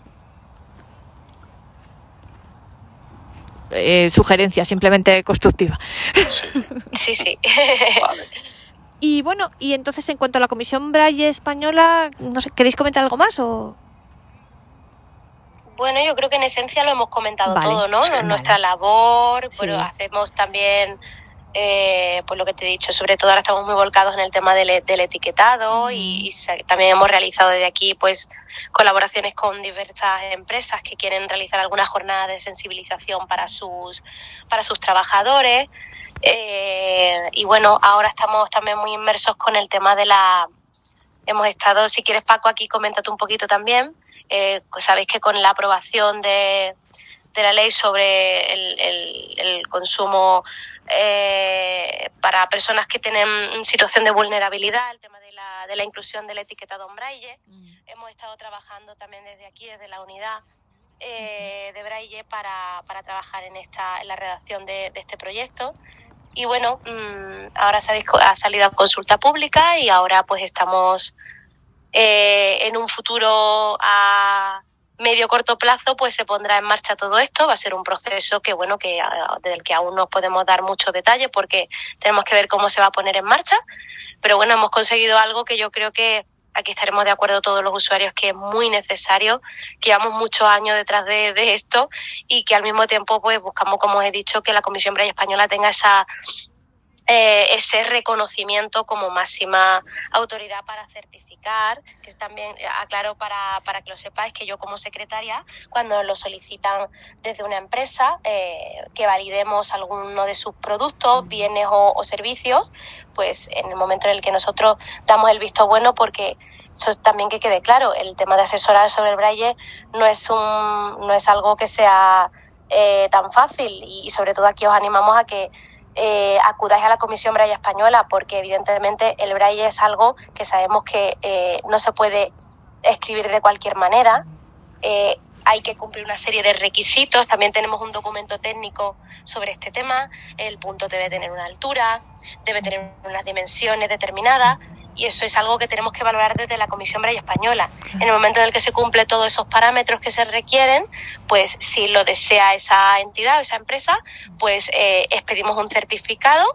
Speaker 1: Eh, sugerencia simplemente constructiva.
Speaker 2: Sí, sí.
Speaker 1: Y bueno, y entonces en cuanto a la Comisión Braille Española, no sé, ¿queréis comentar algo más o...?
Speaker 2: Bueno, yo creo que en esencia lo hemos comentado todo, ¿no? Nuestra labor, pero hacemos también, eh, pues lo que te he dicho, sobre todo ahora estamos muy volcados en el tema del, etiquetado y, también hemos realizado desde aquí, pues, colaboraciones con diversas empresas que quieren realizar alguna jornada de sensibilización para sus, para sus trabajadores. Eh, y bueno, ahora estamos también muy inmersos con el tema de la... Hemos estado, si quieres Paco, aquí coméntate un poquito también, Eh, sabéis que con la aprobación de, de la ley sobre el, el, consumo eh, para personas que tienen situación de vulnerabilidad, el tema de la, de la inclusión del etiquetado en braille. Mm. Hemos estado trabajando también desde aquí, desde la unidad eh, de braille, para, para, trabajar en, esta, en la redacción de, de este proyecto. Y bueno, mm, ahora sabéis ha salido a consulta pública y ahora pues estamos eh, en un futuro a medio corto plazo pues se pondrá en marcha todo esto. Va a ser un proceso que bueno que del que aún no podemos dar muchos detalles porque tenemos que ver cómo se va a poner en marcha. Pero bueno hemos conseguido algo que yo creo que aquí estaremos de acuerdo todos los usuarios que es muy necesario. Que llevamos muchos años detrás de, esto y que al mismo tiempo pues buscamos como os he dicho que la Comisión Braille Española tenga esa eh, ese reconocimiento como máxima autoridad para certificar, que también eh, aclaro para, para que lo sepáis que yo como secretaria, cuando lo solicitan desde una empresa, eh, que validemos alguno de sus productos, bienes o, servicios, pues en el momento en el que nosotros damos el visto bueno, porque eso también que quede claro, el tema de asesorar sobre el braille no es, un, no es algo que sea tan fácil y sobre todo aquí os animamos a que eh, acudáis a la Comisión Braille Española porque evidentemente el braille es algo que sabemos que eh, no se puede escribir de cualquier manera. Eh, hay que cumplir una serie de requisitos. También tenemos un documento técnico sobre este tema. El punto debe tener una altura, debe tener unas dimensiones determinadas y eso es algo que tenemos que valorar desde la Comisión Braille Española. En el momento en el que se cumple todos esos parámetros que se requieren, pues si lo desea esa entidad o esa empresa, pues eh, expedimos un certificado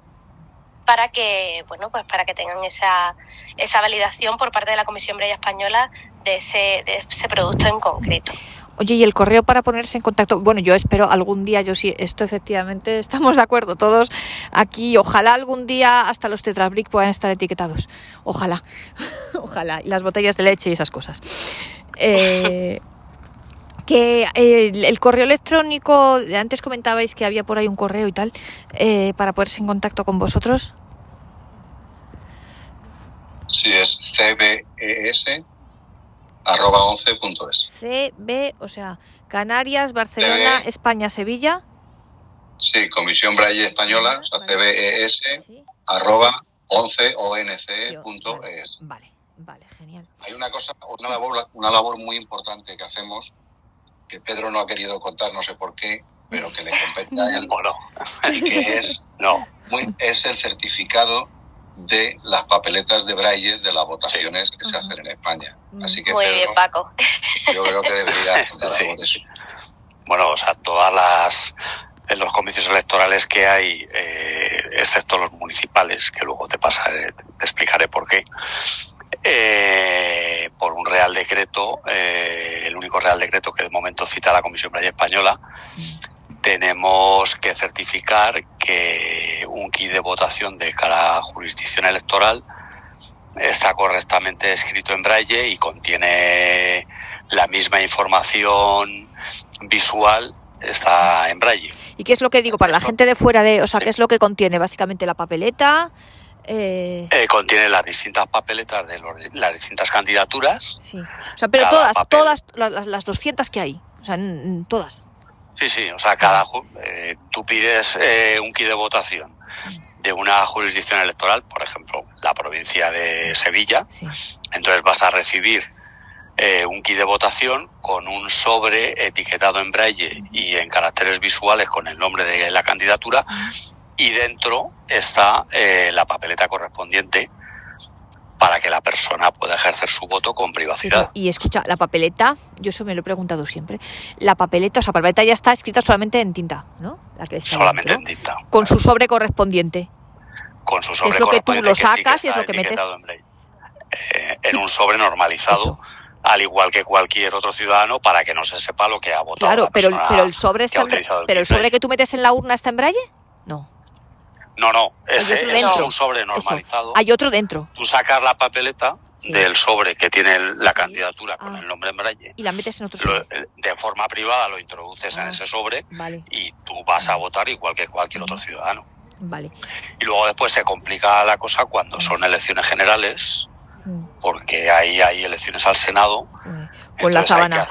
Speaker 2: para que bueno pues para que tengan esa, esa validación por parte de la Comisión Braille Española de ese, de ese producto en concreto.
Speaker 1: Oye, ¿y el correo para ponerse en contacto? Bueno, yo espero algún día, yo sí, esto efectivamente estamos de acuerdo todos aquí. Ojalá algún día hasta los tetrabric puedan estar etiquetados. Ojalá, ojalá. Y las botellas de leche y esas cosas. Eh, que eh, el correo electrónico, antes comentabais que había por ahí un correo y tal, eh, para ponerse en contacto con vosotros.
Speaker 5: Sí, es cbes arroba 11.es.
Speaker 1: CB, o sea, Canarias, Barcelona, España, Sevilla.
Speaker 5: Sí, Comisión Braille Española, o sea, CBES, arroba 11onc.es.
Speaker 1: Vale, vale, genial.
Speaker 5: Hay una cosa, una labor, una labor muy importante que hacemos, que Pedro no ha querido contar, no sé por qué, pero que le compete a él.
Speaker 3: Bueno.
Speaker 5: Y que es, no, muy, es el certificado de las papeletas de braille de las votaciones que se hacen en España. Así que,
Speaker 2: Muy bien, Paco.
Speaker 5: Yo creo que debería sí.
Speaker 3: Bueno, o sea, todas las en los comicios electorales que hay, eh, excepto los municipales, que luego te pasaré, te explicaré por qué, eh, por un real decreto, eh, el único real decreto que de momento cita la Comisión Braille Española, tenemos que certificar que un kit de votación de cada jurisdicción electoral está correctamente escrito en braille y contiene la misma información visual está en braille.
Speaker 1: ¿Y qué es lo que digo para la gente de fuera de, o sea, qué es lo que contiene básicamente la papeleta?
Speaker 3: Eh... Eh, contiene las distintas papeletas de las distintas candidaturas.
Speaker 1: Sí. O sea, pero todas, todas las, las 200 que hay, o sea, todas.
Speaker 3: Sí, sí, o sea, cada eh, tú pides eh, un kit de votación de una jurisdicción electoral, por ejemplo, la provincia de Sevilla, entonces vas a recibir eh, un kit de votación con un sobre etiquetado en braille y en caracteres visuales con el nombre de la candidatura y dentro está eh, la papeleta correspondiente para que la persona pueda ejercer su voto con privacidad.
Speaker 1: y escucha, la papeleta, yo eso me lo he preguntado siempre, la papeleta, o sea, la papeleta ya está escrita solamente en tinta, ¿no?
Speaker 3: solamente en tinta.
Speaker 1: Con su sobre correspondiente.
Speaker 3: Con su sobre
Speaker 1: Es lo que tú lo sacas y es lo que metes.
Speaker 3: En, eh, en un sobre normalizado. Al igual que cualquier otro ciudadano, para que no se sepa lo que ha votado.
Speaker 1: Claro, pero, pero el sobre está pero el sobre que tú metes en la urna está en braille? No.
Speaker 3: No, no, ese es un sobre normalizado.
Speaker 1: Hay otro dentro.
Speaker 3: Tú sacas la papeleta del sobre que tiene la candidatura con ah. el nombre en braille.
Speaker 1: Y la metes en otro sobre.
Speaker 3: Eh, de forma privada lo introduces en ah, ese sobre y tú vas a votar igual que cualquier otro ciudadano.
Speaker 1: Vale.
Speaker 3: Y luego después se complica la cosa cuando son elecciones generales, porque ahí hay elecciones al Senado.
Speaker 1: Con la sábana.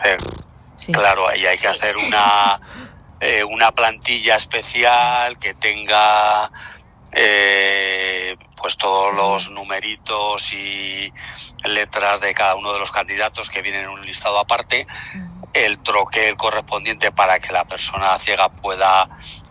Speaker 3: Claro, ahí hay que hacer una, eh, una plantilla especial que tenga eh, pues todos los numeritos y letras de cada uno de los candidatos que vienen en un listado aparte, el troquel correspondiente para que la persona ciega pueda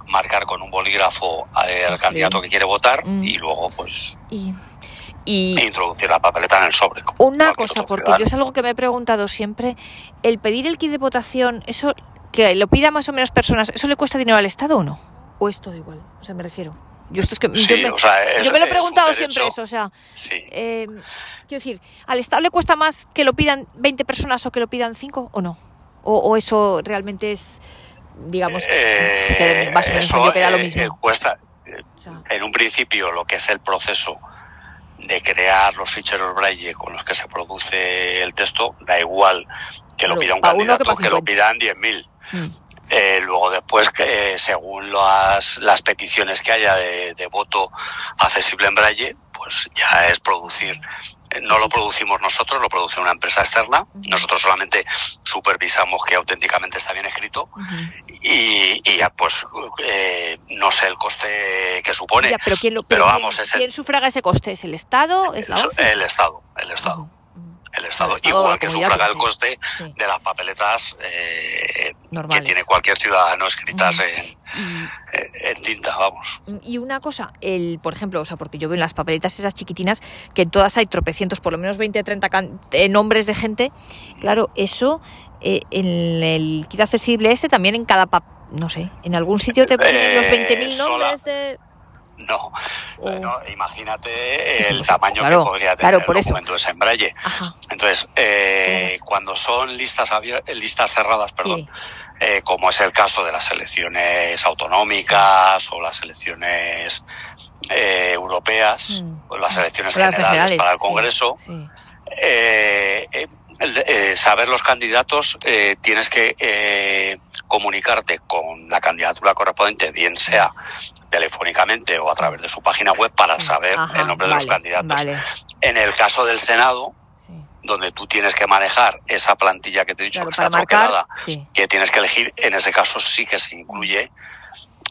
Speaker 3: marcar con un bolígrafo al candidato que quiere votar mm. y luego pues y, introducir la papeleta en el sobre.
Speaker 1: Una cosa, porque yo es algo que me he preguntado siempre, el pedir el kit de votación, eso que lo pida más o menos personas, ¿eso le cuesta dinero al Estado o no? ¿O es todo igual? O sea, me refiero. Yo, esto es que, yo, me, lo he preguntado siempre eso, o sea, eh, quiero decir, ¿al Estado le cuesta más que lo pidan 20 personas o que lo pidan 5 o no? O, eso realmente es, digamos,
Speaker 3: que eh, más o menos queda lo eh, mismo? cuesta, en un principio, lo que es el proceso de crear los ficheros Braille con los que se produce el texto, da igual que lo pida un candidato que, lo pidan 10.000. Eh, luego después, que según las, las peticiones que haya de, de, voto accesible en braille, pues ya es producir. Eh, no lo producimos nosotros, lo produce una empresa externa. Nosotros solamente supervisamos que auténticamente está bien escrito y, y, ya pues eh, no sé el coste que supone.
Speaker 1: pero ¿quién, lo, pero, vamos, ¿quién sufraga ese coste? ¿Es el Estado? ¿Es la
Speaker 3: El Estado, el Estado Estado, igual que sufraga el coste de las papeletas eh, que tiene cualquier ciudadano escritas en, en, tinta, vamos.
Speaker 1: Y una cosa, el, por ejemplo, o sea, porque yo veo en las papeletas esas chiquitinas que en todas hay tropecientos, por lo menos 20 30 eh, nombres de gente, claro, eso eh, en el kit accesible ese también en cada, no sé, en algún sitio te ponen los 20.000 nombres de...
Speaker 3: No, imagínate el tamaño que podría tener el documento de Braille. Entonces, eh, cuando son listas listas cerradas, perdón, eh, como es el caso de las elecciones autonómicas o las elecciones eh, europeas mm. o las elecciones generales, para el Congreso, saber los candidatos tienes que comunicarte con la candidatura correspondiente, bien sea telefónicamente o a través de su página web para saber el nombre de los candidatos. En el caso del Senado, donde tú tienes que manejar esa plantilla que te he dicho que está troquelada, que tienes que elegir, en ese caso sí que se incluye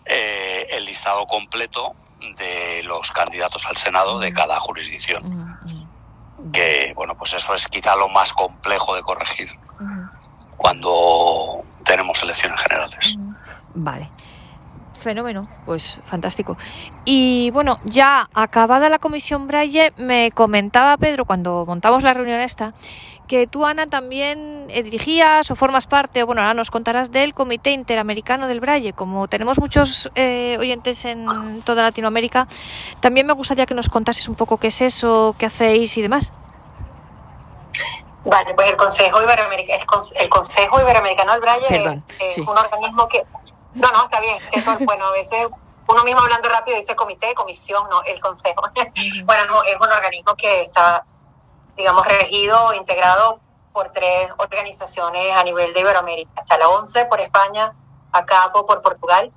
Speaker 3: eh, el listado completo de los candidatos al Senado de cada jurisdicción. Que, bueno, pues eso es quizá lo más complejo de corregir cuando tenemos elecciones generales.
Speaker 1: Vale. Fenómeno, pues fantástico. Y bueno, ya acabada la comisión Braille, me comentaba Pedro cuando montamos la reunión esta, que tú, Ana, también eh, dirigías o formas parte, o bueno, ahora nos contarás del Comité Interamericano del Braille. Como tenemos muchos eh, oyentes en toda Latinoamérica, también me gustaría que nos contases un poco qué es eso, qué hacéis y demás.
Speaker 4: Vale, pues el Consejo Iberoamericano, el Consejo Iberoamericano del Braille es, un organismo que no, no, está bien. Eso, bueno, a veces uno mismo hablando rápido dice comité, comisión, no, el consejo. bueno, no, es un organismo que está, digamos, regido, integrado por tres organizaciones a nivel de Iberoamérica. Está la ONCE por España, ACAPO por Portugal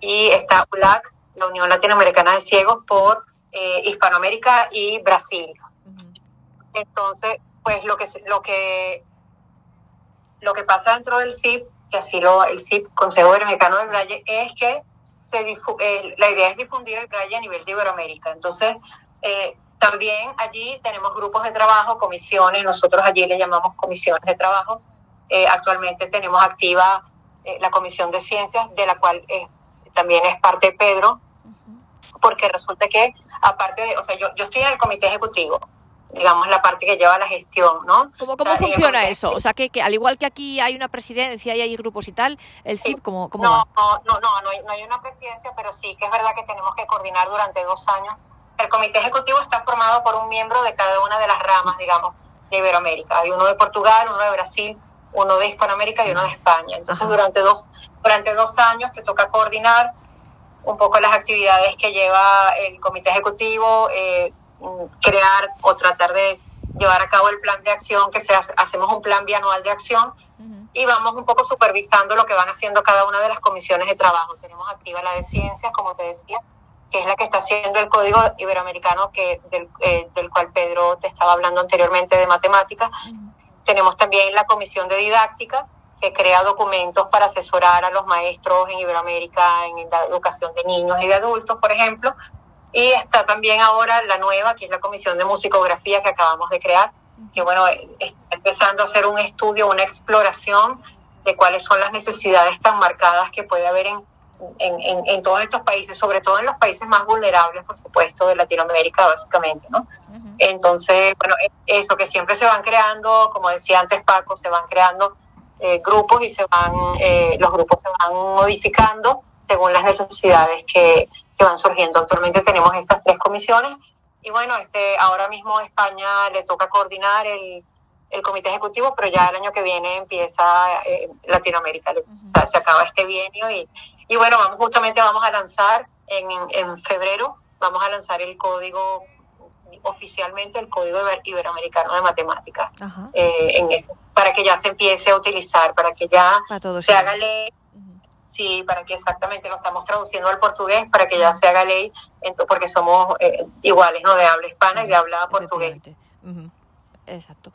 Speaker 4: y está ULAC, la Unión Latinoamericana de Ciegos, por eh, Hispanoamérica y Brasil. Entonces, pues lo que lo que lo que pasa dentro del CIP que así lo, el CIP, Consejo Iberoamericano del Braille, es que se eh, la idea es difundir el Braille a nivel de Iberoamérica. Entonces, eh, también allí tenemos grupos de trabajo, comisiones, nosotros allí le llamamos comisiones de trabajo. Eh, actualmente tenemos activa la Comisión de Ciencias, de la cual también es parte Pedro, porque resulta que, aparte de, o sea, yo, yo estoy en el comité ejecutivo, digamos, la parte que lleva la gestión, ¿no?
Speaker 1: ¿Cómo, cómo funciona eso? O sea, que, que, al igual que aquí hay una presidencia y hay grupos y tal, el CIP, ¿cómo, cómo
Speaker 4: no, No, no, no, no hay, no hay una presidencia, pero sí que es verdad que tenemos que coordinar durante dos años. El comité ejecutivo está formado por un miembro de cada una de las ramas, digamos, de Iberoamérica. Hay uno de Portugal, uno de Brasil, uno de Hispanoamérica y uno de España. Entonces, durante dos, durante dos años te toca coordinar un poco las actividades que lleva el comité ejecutivo, eh, crear o tratar de llevar a cabo el plan de acción, que hacemos un plan bianual de acción y vamos un poco supervisando lo que van haciendo cada una de las comisiones de trabajo. Tenemos activa la de ciencias, como te decía, que es la que está haciendo el código iberoamericano que del, eh, del cual Pedro te estaba hablando anteriormente de matemáticas. Tenemos también la comisión de didáctica, que crea documentos para asesorar a los maestros en Iberoamérica en la educación de niños y de adultos, por ejemplo. Y está también ahora la nueva, que es la comisión de musicografía que acabamos de crear, que bueno, está empezando a hacer un estudio, una exploración de cuáles son las necesidades tan marcadas que puede haber en, en, en, todos estos países, sobre todo en los países más vulnerables, por supuesto, de Latinoamérica, básicamente, ¿no? Entonces, bueno, eso que siempre se van creando, como decía antes Paco, se van creando eh, grupos y se van, eh, los grupos se van modificando según las necesidades que, que van surgiendo. Actualmente tenemos estas tres comisiones y bueno, este, ahora mismo España le toca coordinar el, el comité ejecutivo, pero ya el año que viene empieza eh, Latinoamérica, o sea, se acaba este bienio y, y bueno, vamos justamente vamos a lanzar en, en febrero, vamos a lanzar el código oficialmente el Código Iberoamericano de Matemáticas eh, para que ya se empiece a utilizar, para que ya se haga ley. Sí, para que exactamente lo estamos traduciendo al portugués, para que ya se haga ley, porque somos eh, iguales, ¿no? De habla hispana y de habla portugués.
Speaker 1: Exacto.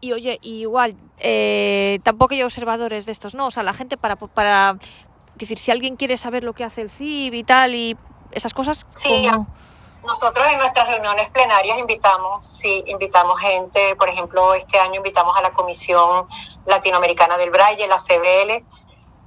Speaker 1: Y oye, igual, eh, tampoco hay observadores de estos, ¿no? O sea, la gente para, para decir, si alguien quiere saber lo que hace el CIB y tal, y esas cosas,
Speaker 4: sí, nosotros en nuestras reuniones plenarias invitamos, sí, invitamos gente, por ejemplo, este año invitamos a la Comisión Latinoamericana del Braille, la CBL,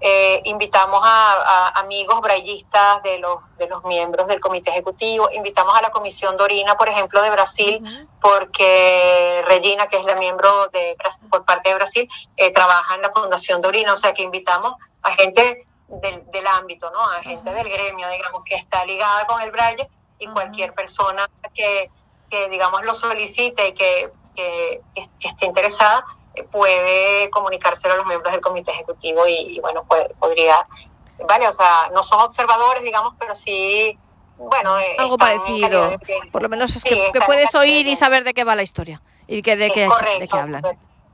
Speaker 4: eh, invitamos a, amigos braillistas de los, de los miembros del comité ejecutivo, invitamos a la Comisión Dorina, por ejemplo, de Brasil, porque Regina, que es la miembro de por parte de Brasil, eh, trabaja en la Fundación Dorina, o sea que invitamos a gente del, del ámbito, ¿no? A gente del gremio, digamos, que está ligada con el braille y cualquier persona que, que, digamos, lo solicite y que, que, esté interesada puede comunicárselo a los miembros del comité ejecutivo y, bueno, pues, podría, vale, o sea, no son observadores, digamos, pero sí, bueno.
Speaker 1: Eh, Algo parecido, por lo menos es que, puedes oír y saber de qué va la historia y que, de, qué, de qué hablan.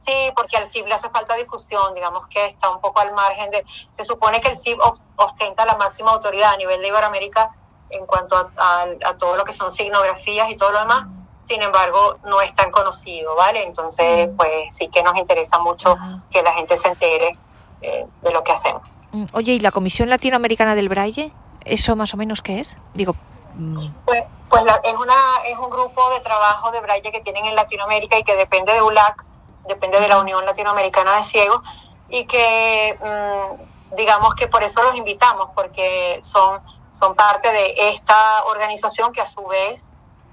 Speaker 4: Sí, porque al CIB le hace falta difusión, digamos que está un poco al margen de... Se supone que el CIB ostenta la máxima autoridad a nivel de Iberoamérica en cuanto a, todo lo que son signografías y todo lo demás, sin embargo, no es tan conocido, ¿vale? Entonces, pues sí que nos interesa mucho que la gente se entere eh, de lo que hacemos.
Speaker 1: Mm, oye, ¿y la Comisión Latinoamericana del Braille? ¿Eso más o menos qué es? Digo...
Speaker 4: Mm. Pues, pues es, una, es un grupo de trabajo de Braille que tienen en Latinoamérica y que depende de ULAC, depende de la Unión Latinoamericana de Ciegos, y que mm, digamos que por eso los invitamos, porque son son parte de esta organización que a su vez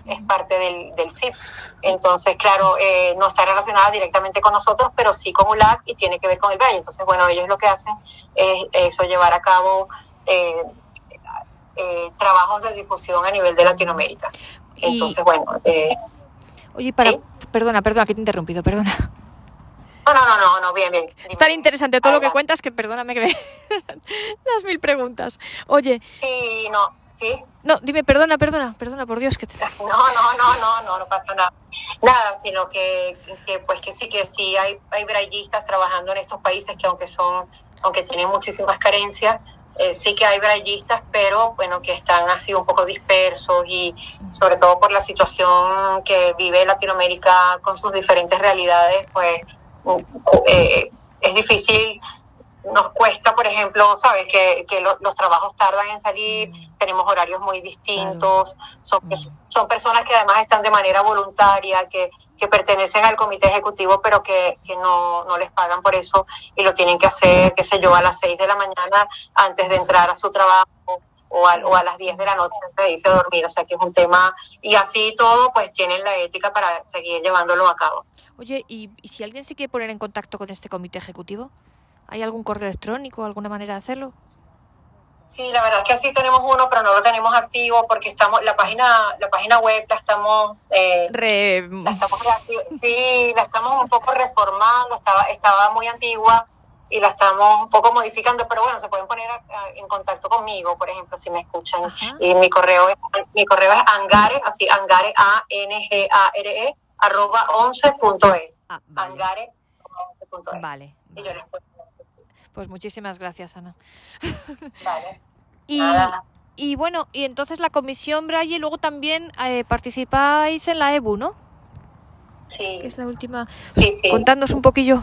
Speaker 4: es parte del, del CIP. Entonces, claro, eh, no está relacionada directamente con nosotros, pero sí con ULAC y tiene que ver con el Valle. Entonces, bueno, ellos lo que hacen es eso, llevar a cabo eh, eh, trabajos de difusión a nivel de Latinoamérica. Entonces, bueno.
Speaker 1: Oye, para, perdona, perdona, que te he interrumpido, perdona.
Speaker 4: No, no, no, no, bien, bien.
Speaker 1: Es tan interesante todo lo que cuentas que perdóname que me... las mil preguntas. Oye.
Speaker 4: Sí, no, sí.
Speaker 1: No, dime, perdona, perdona, perdona, por Dios que te...
Speaker 4: No, no, no, no, no, no pasa nada. Nada, sino que, que pues que sí, que sí hay, hay braillistas trabajando en estos países que aunque son, aunque tienen muchísimas carencias, eh, sí que hay braillistas, pero bueno, que están así un poco dispersos y sobre todo por la situación que vive Latinoamérica con sus diferentes realidades, pues eh, es difícil, nos cuesta, por ejemplo, sabes que, que los trabajos tardan en salir, tenemos horarios muy distintos, son, mm. son personas que además están de manera voluntaria, que, que pertenecen al comité ejecutivo, pero que, que no, no les pagan por eso y lo tienen que hacer, qué sé yo, a las 6 de la mañana antes de entrar a su trabajo o a, o a las 10 de la noche antes de irse a dormir. O sea que es un tema, y así todo, pues tienen la ética para seguir llevándolo a cabo.
Speaker 1: Oye, ¿y, si alguien se quiere poner en contacto con este comité ejecutivo? ¿Hay algún correo electrónico, alguna manera de hacerlo?
Speaker 4: Sí, la verdad es que sí tenemos uno, pero no lo tenemos activo porque estamos la página la página web la estamos, eh, sí, la estamos un poco reformando, estaba estaba muy antigua y la estamos un poco modificando, pero bueno, se pueden poner en contacto conmigo, por ejemplo, si me escuchan. Y mi correo es mi correo es angare, así angare a n g a r e arroba 11.es.
Speaker 1: Ah, vale. Vale. Pues muchísimas gracias, Ana.
Speaker 4: Vale.
Speaker 1: y, y bueno, y entonces la Comisión Braille luego también eh, participáis en la EBU, ¿no?
Speaker 4: Sí.
Speaker 1: Que es la última.
Speaker 4: Sí, sí.
Speaker 1: Contándonos un poquillo.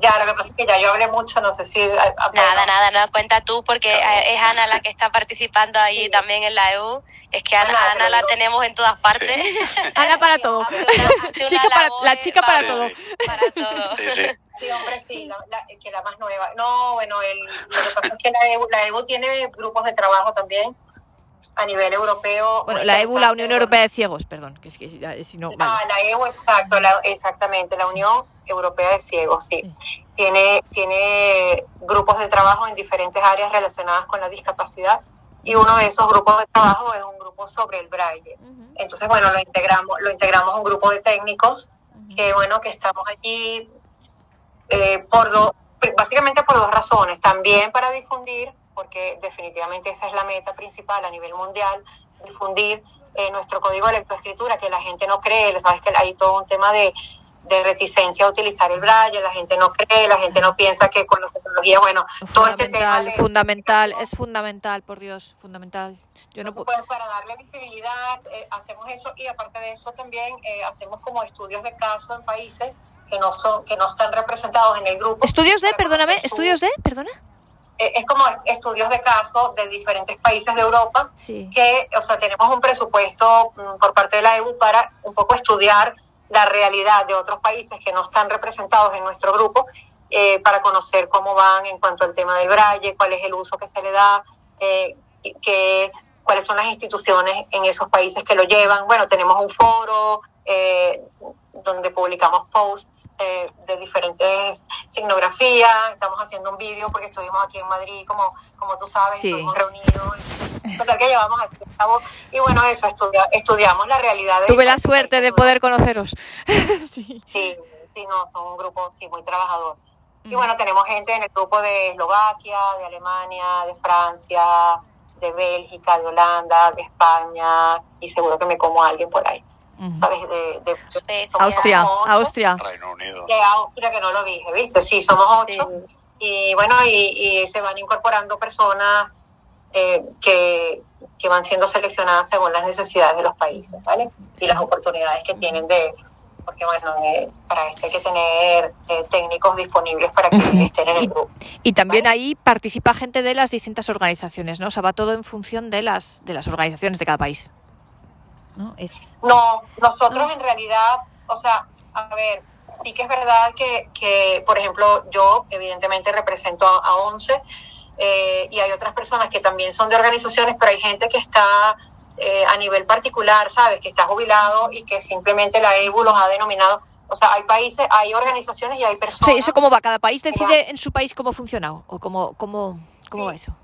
Speaker 4: Ya, lo que pasa es que ya yo hablé mucho, no sé si...
Speaker 2: Nada, nada, no, cuenta tú porque eh, es Ana la que está participando ahí también en la EU. Es que Ana, Ana, la tenemos en todas partes.
Speaker 1: Ana para todo. chica para, la chica para, todo.
Speaker 2: Para todo.
Speaker 4: Sí, hombre, sí, la, que la más nueva. No, bueno, el, lo que pasa es que la EU, la EU tiene grupos de trabajo también a nivel europeo.
Speaker 1: Bueno, la EBU, la Unión Europea de Ciegos, perdón, que es que si no.
Speaker 4: Ah, la EU, exacto, la, exactamente, la Unión Europea de Ciegos, sí. Tiene, tiene grupos de trabajo en diferentes áreas relacionadas con la discapacidad y uno de esos grupos de trabajo es un grupo sobre el braille. Entonces, bueno, lo integramos, lo integramos un grupo de técnicos que, bueno, que estamos allí eh, por dos, básicamente por dos razones. También para difundir porque definitivamente esa es la meta principal a nivel mundial, difundir eh, nuestro código de lectoescritura, que la gente no cree, sabes que hay todo un tema de, reticencia a utilizar el braille, la gente no cree, la gente no piensa que con la tecnología, bueno, todo este tema
Speaker 1: fundamental, es fundamental, por Dios, fundamental.
Speaker 4: Yo no puedo... para darle visibilidad eh, hacemos eso y aparte de eso también eh, hacemos como estudios de caso en países que no son que no están representados en el grupo.
Speaker 1: Estudios de, perdóname, estudios de, perdona.
Speaker 4: Eh, es como estudios de caso de diferentes países de Europa, que, o sea, tenemos un presupuesto mm, por parte de la EU para un poco estudiar la realidad de otros países que no están representados en nuestro grupo, eh, para conocer cómo van en cuanto al tema del braille, cuál es el uso que se le da, eh, que, cuáles son las instituciones en esos países que lo llevan. Bueno, tenemos un foro, eh, donde publicamos posts eh, de diferentes signografías, estamos haciendo un vídeo porque estuvimos aquí en Madrid, como, como tú sabes, estuvimos reunidos, total que llevamos así, y bueno, eso, estudia, estudiamos la realidad.
Speaker 1: Tuve la suerte de poder conoceros.
Speaker 4: sí. sí, sí, no, son un grupo sí, muy trabajador. Y bueno, tenemos gente en el grupo de Eslovaquia, de Alemania, de Francia, de Bélgica, de Holanda, de España, y seguro que me como a alguien por ahí. De,
Speaker 1: Austria, Austria.
Speaker 3: Reino Unido.
Speaker 4: De Austria, que no lo dije, ¿viste? Sí, somos ocho. Y bueno, y, se van incorporando personas eh, que, que van siendo seleccionadas según las necesidades de los países, ¿vale? Y las oportunidades que tienen de, porque bueno, eh, para esto hay que tener eh, técnicos disponibles para que estén en el grupo.
Speaker 1: Y también ahí participa gente de las distintas organizaciones, ¿no? O sea, va todo en función de las, de las organizaciones de cada país. ¿No? Es...
Speaker 4: No, nosotros en realidad, o sea, a ver, sí que es verdad que, que por ejemplo, yo evidentemente represento a, 11 eh, y hay otras personas que también son de organizaciones, pero hay gente que está eh, a nivel particular, ¿sabes? Que está jubilado y que simplemente la EBU los ha denominado. O sea, hay países, hay organizaciones y hay personas.
Speaker 1: Sí, eso cómo va. Cada país decide en su país cómo funciona o cómo, cómo, cómo va eso.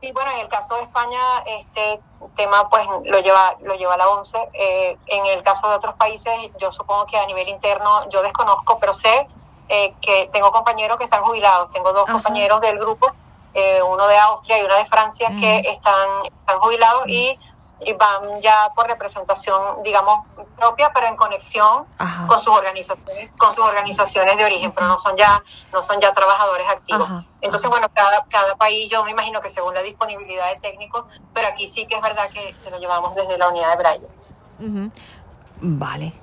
Speaker 4: Sí, bueno, en el caso de España, este tema pues lo lleva, lo lleva la ONCE. Eh, en el caso de otros países, yo supongo que a nivel interno, yo desconozco, pero sé eh, que tengo compañeros que están jubilados. Tengo dos compañeros del grupo, eh, uno de Austria y uno de Francia, que están, están jubilados y y van ya por representación, digamos, propia, pero en conexión con sus organizaciones, con sus organizaciones de origen, pero no son ya, no son ya trabajadores activos. Entonces, bueno, cada, cada país, yo me imagino que según la disponibilidad de técnicos, pero aquí sí que es verdad que, lo llevamos desde la unidad de Braille.
Speaker 1: Vale.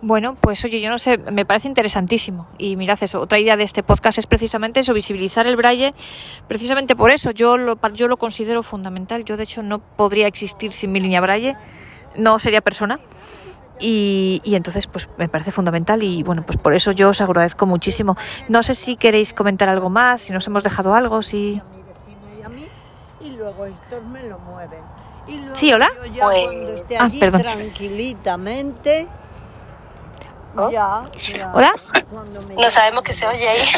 Speaker 1: Bueno, pues oye, yo no sé, me parece interesantísimo. Y mirad eso, otra idea de este podcast es precisamente eso, visibilizar el braille. Precisamente por eso yo lo, yo lo considero fundamental. Yo de hecho no podría existir sin mi línea braille, no sería persona. Y, y, entonces pues me parece fundamental y bueno pues por eso yo os agradezco muchísimo no sé si queréis comentar algo más si nos hemos dejado algo si
Speaker 6: y luego estos me lo mueven
Speaker 1: sí hola
Speaker 6: pues, ah, perdón. tranquilitamente ya,
Speaker 1: ¿Hola?
Speaker 2: No sabemos que se oye ahí.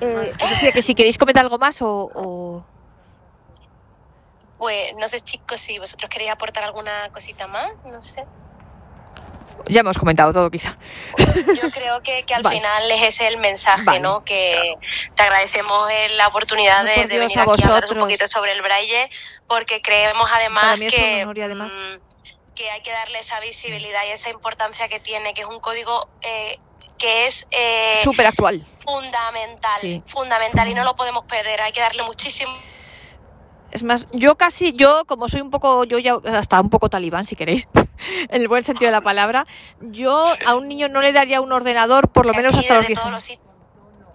Speaker 1: eh, decía que si queréis comentar algo más o,
Speaker 2: Pues no sé chicos si vosotros queréis aportar alguna cosita más, no sé.
Speaker 1: Ya hemos comentado todo, quizá.
Speaker 2: Yo creo que, que al final es ese el mensaje, ¿no? Que te agradecemos la oportunidad de, venir aquí a hablar un poquito sobre el braille, porque creemos además que. además. Mm, que hay que darle esa visibilidad y esa importancia que tiene, que es un código eh, que es
Speaker 1: eh, súper actual.
Speaker 2: Fundamental, fundamental y no lo podemos perder, hay que darle muchísimo.
Speaker 7: Es más, yo casi, yo como soy un poco, yo ya hasta un poco talibán, si queréis, en el buen sentido de la palabra, yo a un niño no le daría un ordenador por lo menos hasta los 10 años.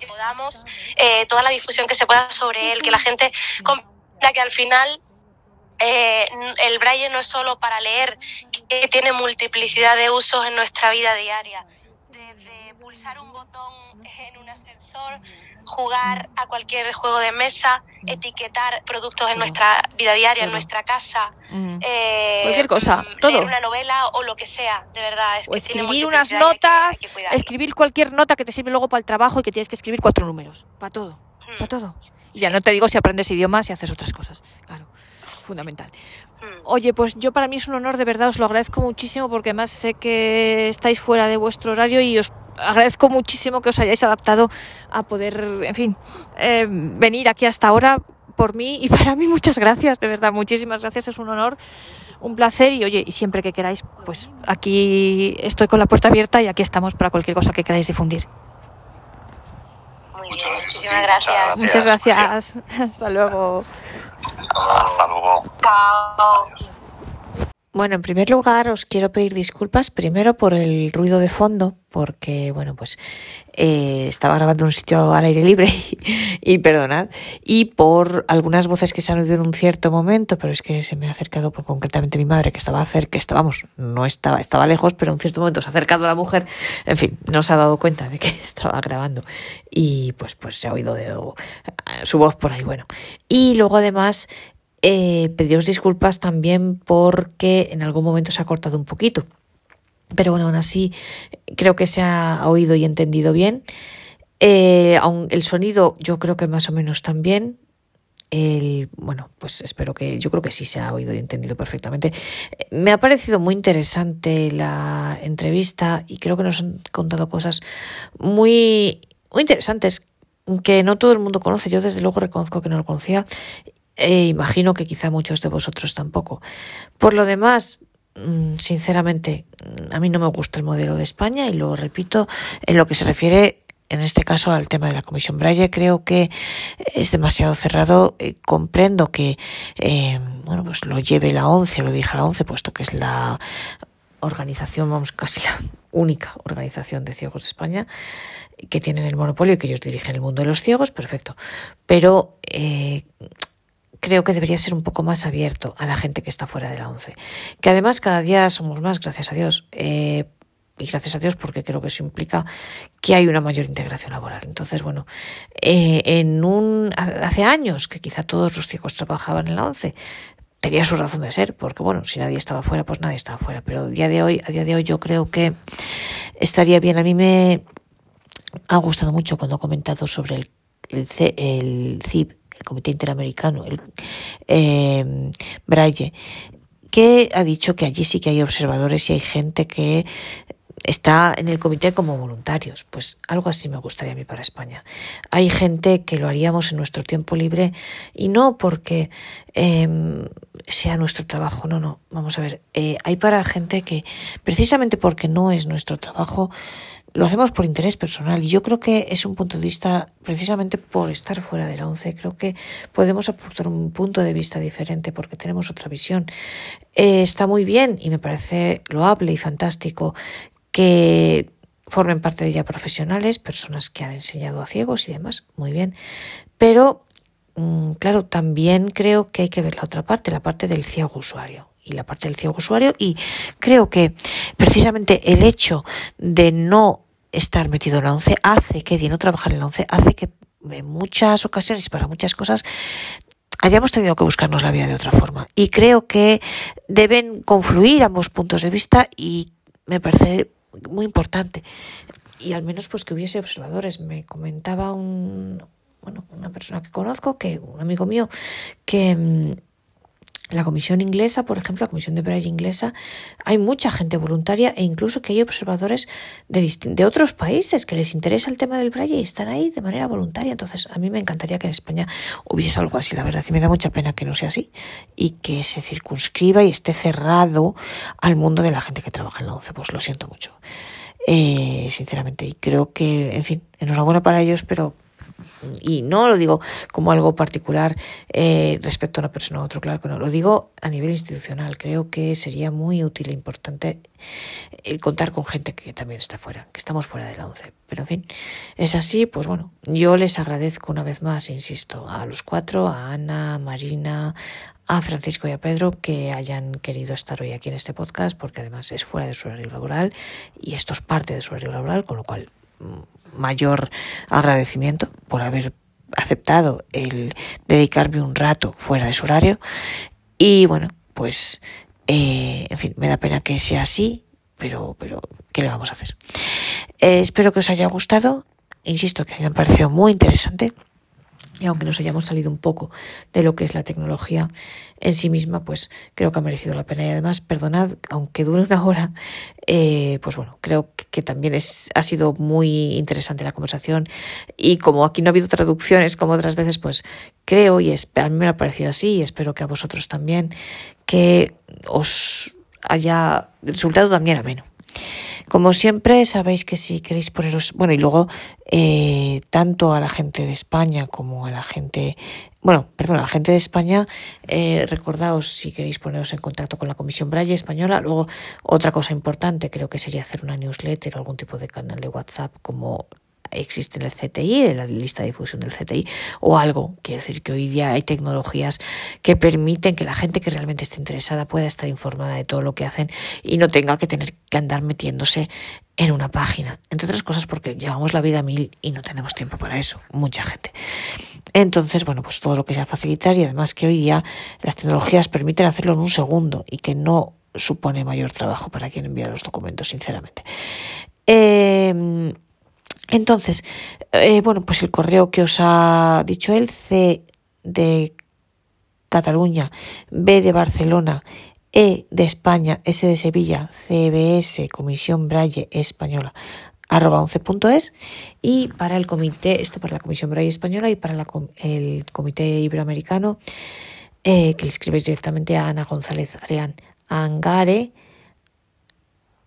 Speaker 2: Podamos, eh, toda la difusión que se pueda sobre él, que la gente comprenda que al final eh, el braille no es solo para leer, que tiene multiplicidad de usos en nuestra vida diaria. Desde pulsar un botón en un ascensor jugar a cualquier juego de mesa, etiquetar productos en nuestra vida diaria, en nuestra casa.
Speaker 7: Eh, cualquier cosa, mm, todo.
Speaker 2: una novela o lo que sea, de verdad.
Speaker 7: o escribir unas notas, escribir cualquier nota que te sirve luego para el trabajo y que tienes que escribir cuatro números. Para todo, para todo. Y ya no te digo si aprendes idiomas y haces otras cosas. Fundamental. Oye, pues yo para mí es un honor, de verdad, os lo agradezco muchísimo porque además sé que estáis fuera de vuestro horario y os agradezco muchísimo que os hayáis adaptado a poder, en fin, eh, venir aquí hasta ahora por mí y para mí muchas gracias, de verdad, muchísimas gracias, es un honor, un placer y oye, y siempre que queráis, pues aquí estoy con la puerta abierta y aquí estamos para cualquier cosa que queráis difundir.
Speaker 2: Muy bien, muchísimas gracias.
Speaker 7: Muchas gracias. Hasta luego.
Speaker 3: Hasta luego.
Speaker 2: Chao.
Speaker 7: Bueno, en primer lugar os quiero pedir disculpas primero por el ruido de fondo, porque bueno, pues eh, estaba grabando en un sitio al aire libre y, perdonad, y por algunas voces que se han oído en un cierto momento, pero es que se me ha acercado por concretamente mi madre que estaba cerca, estábamos, no estaba, estaba lejos, pero en un cierto momento se ha acercado a la mujer, en fin, no se ha dado cuenta de que estaba grabando y pues pues se ha oído de, su voz por ahí, bueno. Y luego además eh, pediros disculpas también porque en algún momento se ha cortado un poquito. Pero bueno, aún así creo que se ha oído y entendido bien. Eh, el sonido yo creo que más o menos también. El, bueno, pues espero que yo creo que sí se ha oído y entendido perfectamente. Me ha parecido muy interesante la entrevista y creo que nos han contado cosas muy, muy interesantes que no todo el mundo conoce. Yo desde luego reconozco que no lo conocía e imagino que quizá muchos de vosotros tampoco. Por lo demás, mm, sinceramente, a mí no me gusta el modelo de España y lo repito en lo que se refiere en este caso al tema de la Comisión Braille creo que es demasiado cerrado. Eh, comprendo que eh, bueno pues lo lleve la ONCE, lo dirija la ONCE, puesto que es la organización, vamos, casi la única organización de ciegos de España que tienen el monopolio y que ellos dirigen el mundo de los ciegos, perfecto. Pero eh, creo que debería ser un poco más abierto a la gente que está fuera de la ONCE. Que además cada día somos más, gracias a Dios. Eh, y gracias a Dios porque creo que eso implica que hay una mayor integración laboral. Entonces, bueno, eh, en un hace años que quizá todos los ciegos trabajaban en la ONCE, tenía su razón de ser, porque bueno, si nadie estaba fuera, pues nadie estaba fuera. Pero a día de hoy, a día de hoy yo creo que estaría bien. A mí me ha gustado mucho cuando ha comentado sobre el, el, el CIP, el Comité Interamericano, el eh, Braille, que ha dicho que allí sí que hay observadores y hay gente que está en el comité como voluntarios. Pues algo así me gustaría a mí para España. Hay gente que lo haríamos en nuestro tiempo libre y no porque em, sea nuestro trabajo, no, no. Vamos a ver, eh, hay para gente que precisamente porque no es nuestro trabajo, lo hacemos por interés personal y yo creo que es un punto de vista, precisamente por estar fuera de la ONCE, creo que podemos aportar un punto de vista diferente porque tenemos otra visión. Eh, está muy bien y me parece loable y fantástico que formen parte de ella profesionales, personas que han enseñado a ciegos y demás, muy bien. Pero, mm, claro, también creo que hay que ver la otra parte, la parte del ciego usuario y la parte del ciego usuario y creo que precisamente el hecho de no estar metido en la ONCE hace que, de no trabajar en la ONCE, hace que en muchas ocasiones y para muchas cosas hayamos tenido que buscarnos la vida de otra forma. Y creo que deben confluir ambos puntos de vista y me parece muy importante. Y al menos pues que hubiese observadores. Me comentaba un, bueno, una persona que conozco, que un amigo mío, que la comisión inglesa, por ejemplo, la comisión de Braille inglesa, hay mucha gente voluntaria e incluso que hay observadores de, de otros países que les interesa el tema del Braille y están ahí de manera voluntaria. Entonces, a mí me encantaría que en España hubiese algo así, la verdad, y me da mucha pena que no sea así y que se circunscriba y esté cerrado al mundo de la gente que trabaja en la ONCE. Pues lo siento mucho, eh, sinceramente. Y creo que, en fin, enhorabuena para ellos, pero y no lo digo como algo particular eh, respecto a una persona u otro, claro que no, lo digo a nivel institucional. Creo que sería muy útil e importante el contar con gente que también está fuera, que estamos fuera de la ONCE. Pero en fin, es así, pues bueno, yo les agradezco una vez más, insisto, a los cuatro, a Ana, a Marina, a Francisco y a Pedro que hayan querido estar hoy aquí en este podcast, porque además es fuera de su horario laboral y esto es parte de su horario laboral, con lo cual mm, mayor agradecimiento por haber aceptado el dedicarme un rato fuera de su horario. Y bueno, pues eh, en fin, me da pena que sea así, pero, pero ¿qué le vamos a hacer? Eh, espero que os haya gustado, insisto que me ha parecido muy interesante y aunque nos hayamos salido un poco de lo que es la tecnología en sí misma, pues creo que ha merecido la pena. Y además, perdonad, aunque dure una hora, eh, pues bueno, creo que, también es, ha sido muy interesante la conversación. Y como aquí no ha habido traducciones como otras veces, pues creo, y a mí me ha parecido así, y espero que a vosotros también, que os haya resultado también ameno. Como siempre, sabéis que si queréis poneros, bueno, y luego eh, tanto a la gente de España como a la gente, bueno, perdón, a la gente de España, eh, recordaos si queréis poneros en contacto con la Comisión Braille Española. Luego, otra cosa importante creo que sería hacer una newsletter o algún tipo de canal de WhatsApp como existe en el CTI, en la lista de difusión del CTI, o algo. Quiere decir que hoy día hay tecnologías que permiten que la gente que realmente esté interesada pueda estar informada de todo lo que hacen y no tenga que tener que andar metiéndose en una página. Entre otras cosas porque llevamos la vida a mil y no tenemos tiempo para eso, mucha gente. Entonces, bueno, pues todo lo que sea facilitar y además que hoy día las tecnologías permiten hacerlo en un segundo y que no supone mayor trabajo para quien envía los documentos, sinceramente. Eh, entonces, eh, bueno, pues el correo que os ha dicho él, C de Cataluña, B de Barcelona, E de España, S de Sevilla, CBS, Comisión Braille Española, arroba 11.es y para el comité, esto para la Comisión Braille Española y para el Comité Iberoamericano, eh, que le escribes directamente a Ana González Areán, Angare,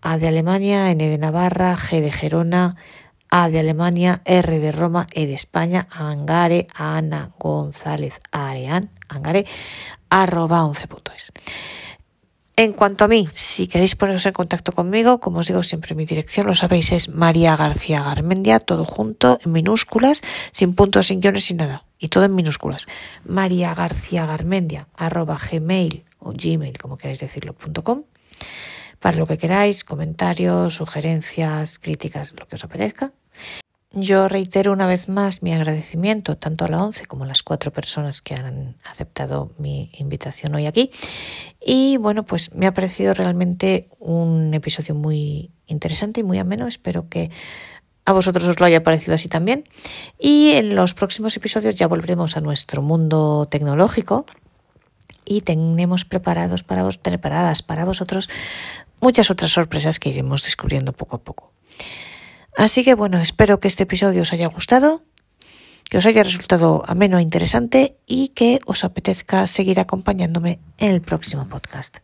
Speaker 7: A de Alemania, N de Navarra, G de Gerona, a de Alemania, R de Roma, E de España, Angare, Ana González Areán, Angare, arroba 11.es. En cuanto a mí, si queréis poneros en contacto conmigo, como os digo siempre, mi dirección, lo sabéis, es María García Garmendia, todo junto, en minúsculas, sin puntos, sin guiones, sin nada, y todo en minúsculas. María García Garmendia, arroba gmail o gmail, como queráis decirlo, punto com para lo que queráis, comentarios, sugerencias, críticas, lo que os apetezca. Yo reitero una vez más mi agradecimiento tanto a la ONCE como a las cuatro personas que han aceptado mi invitación hoy aquí. Y bueno, pues me ha parecido realmente un episodio muy interesante y muy ameno. Espero que a vosotros os lo haya parecido así también. Y en los próximos episodios ya volveremos a nuestro mundo tecnológico y tenemos preparados para vos, preparadas para vosotros muchas otras sorpresas que iremos descubriendo poco a poco. Así que bueno, espero que este episodio os haya gustado, que os haya resultado ameno e interesante y que os apetezca seguir acompañándome en el próximo podcast.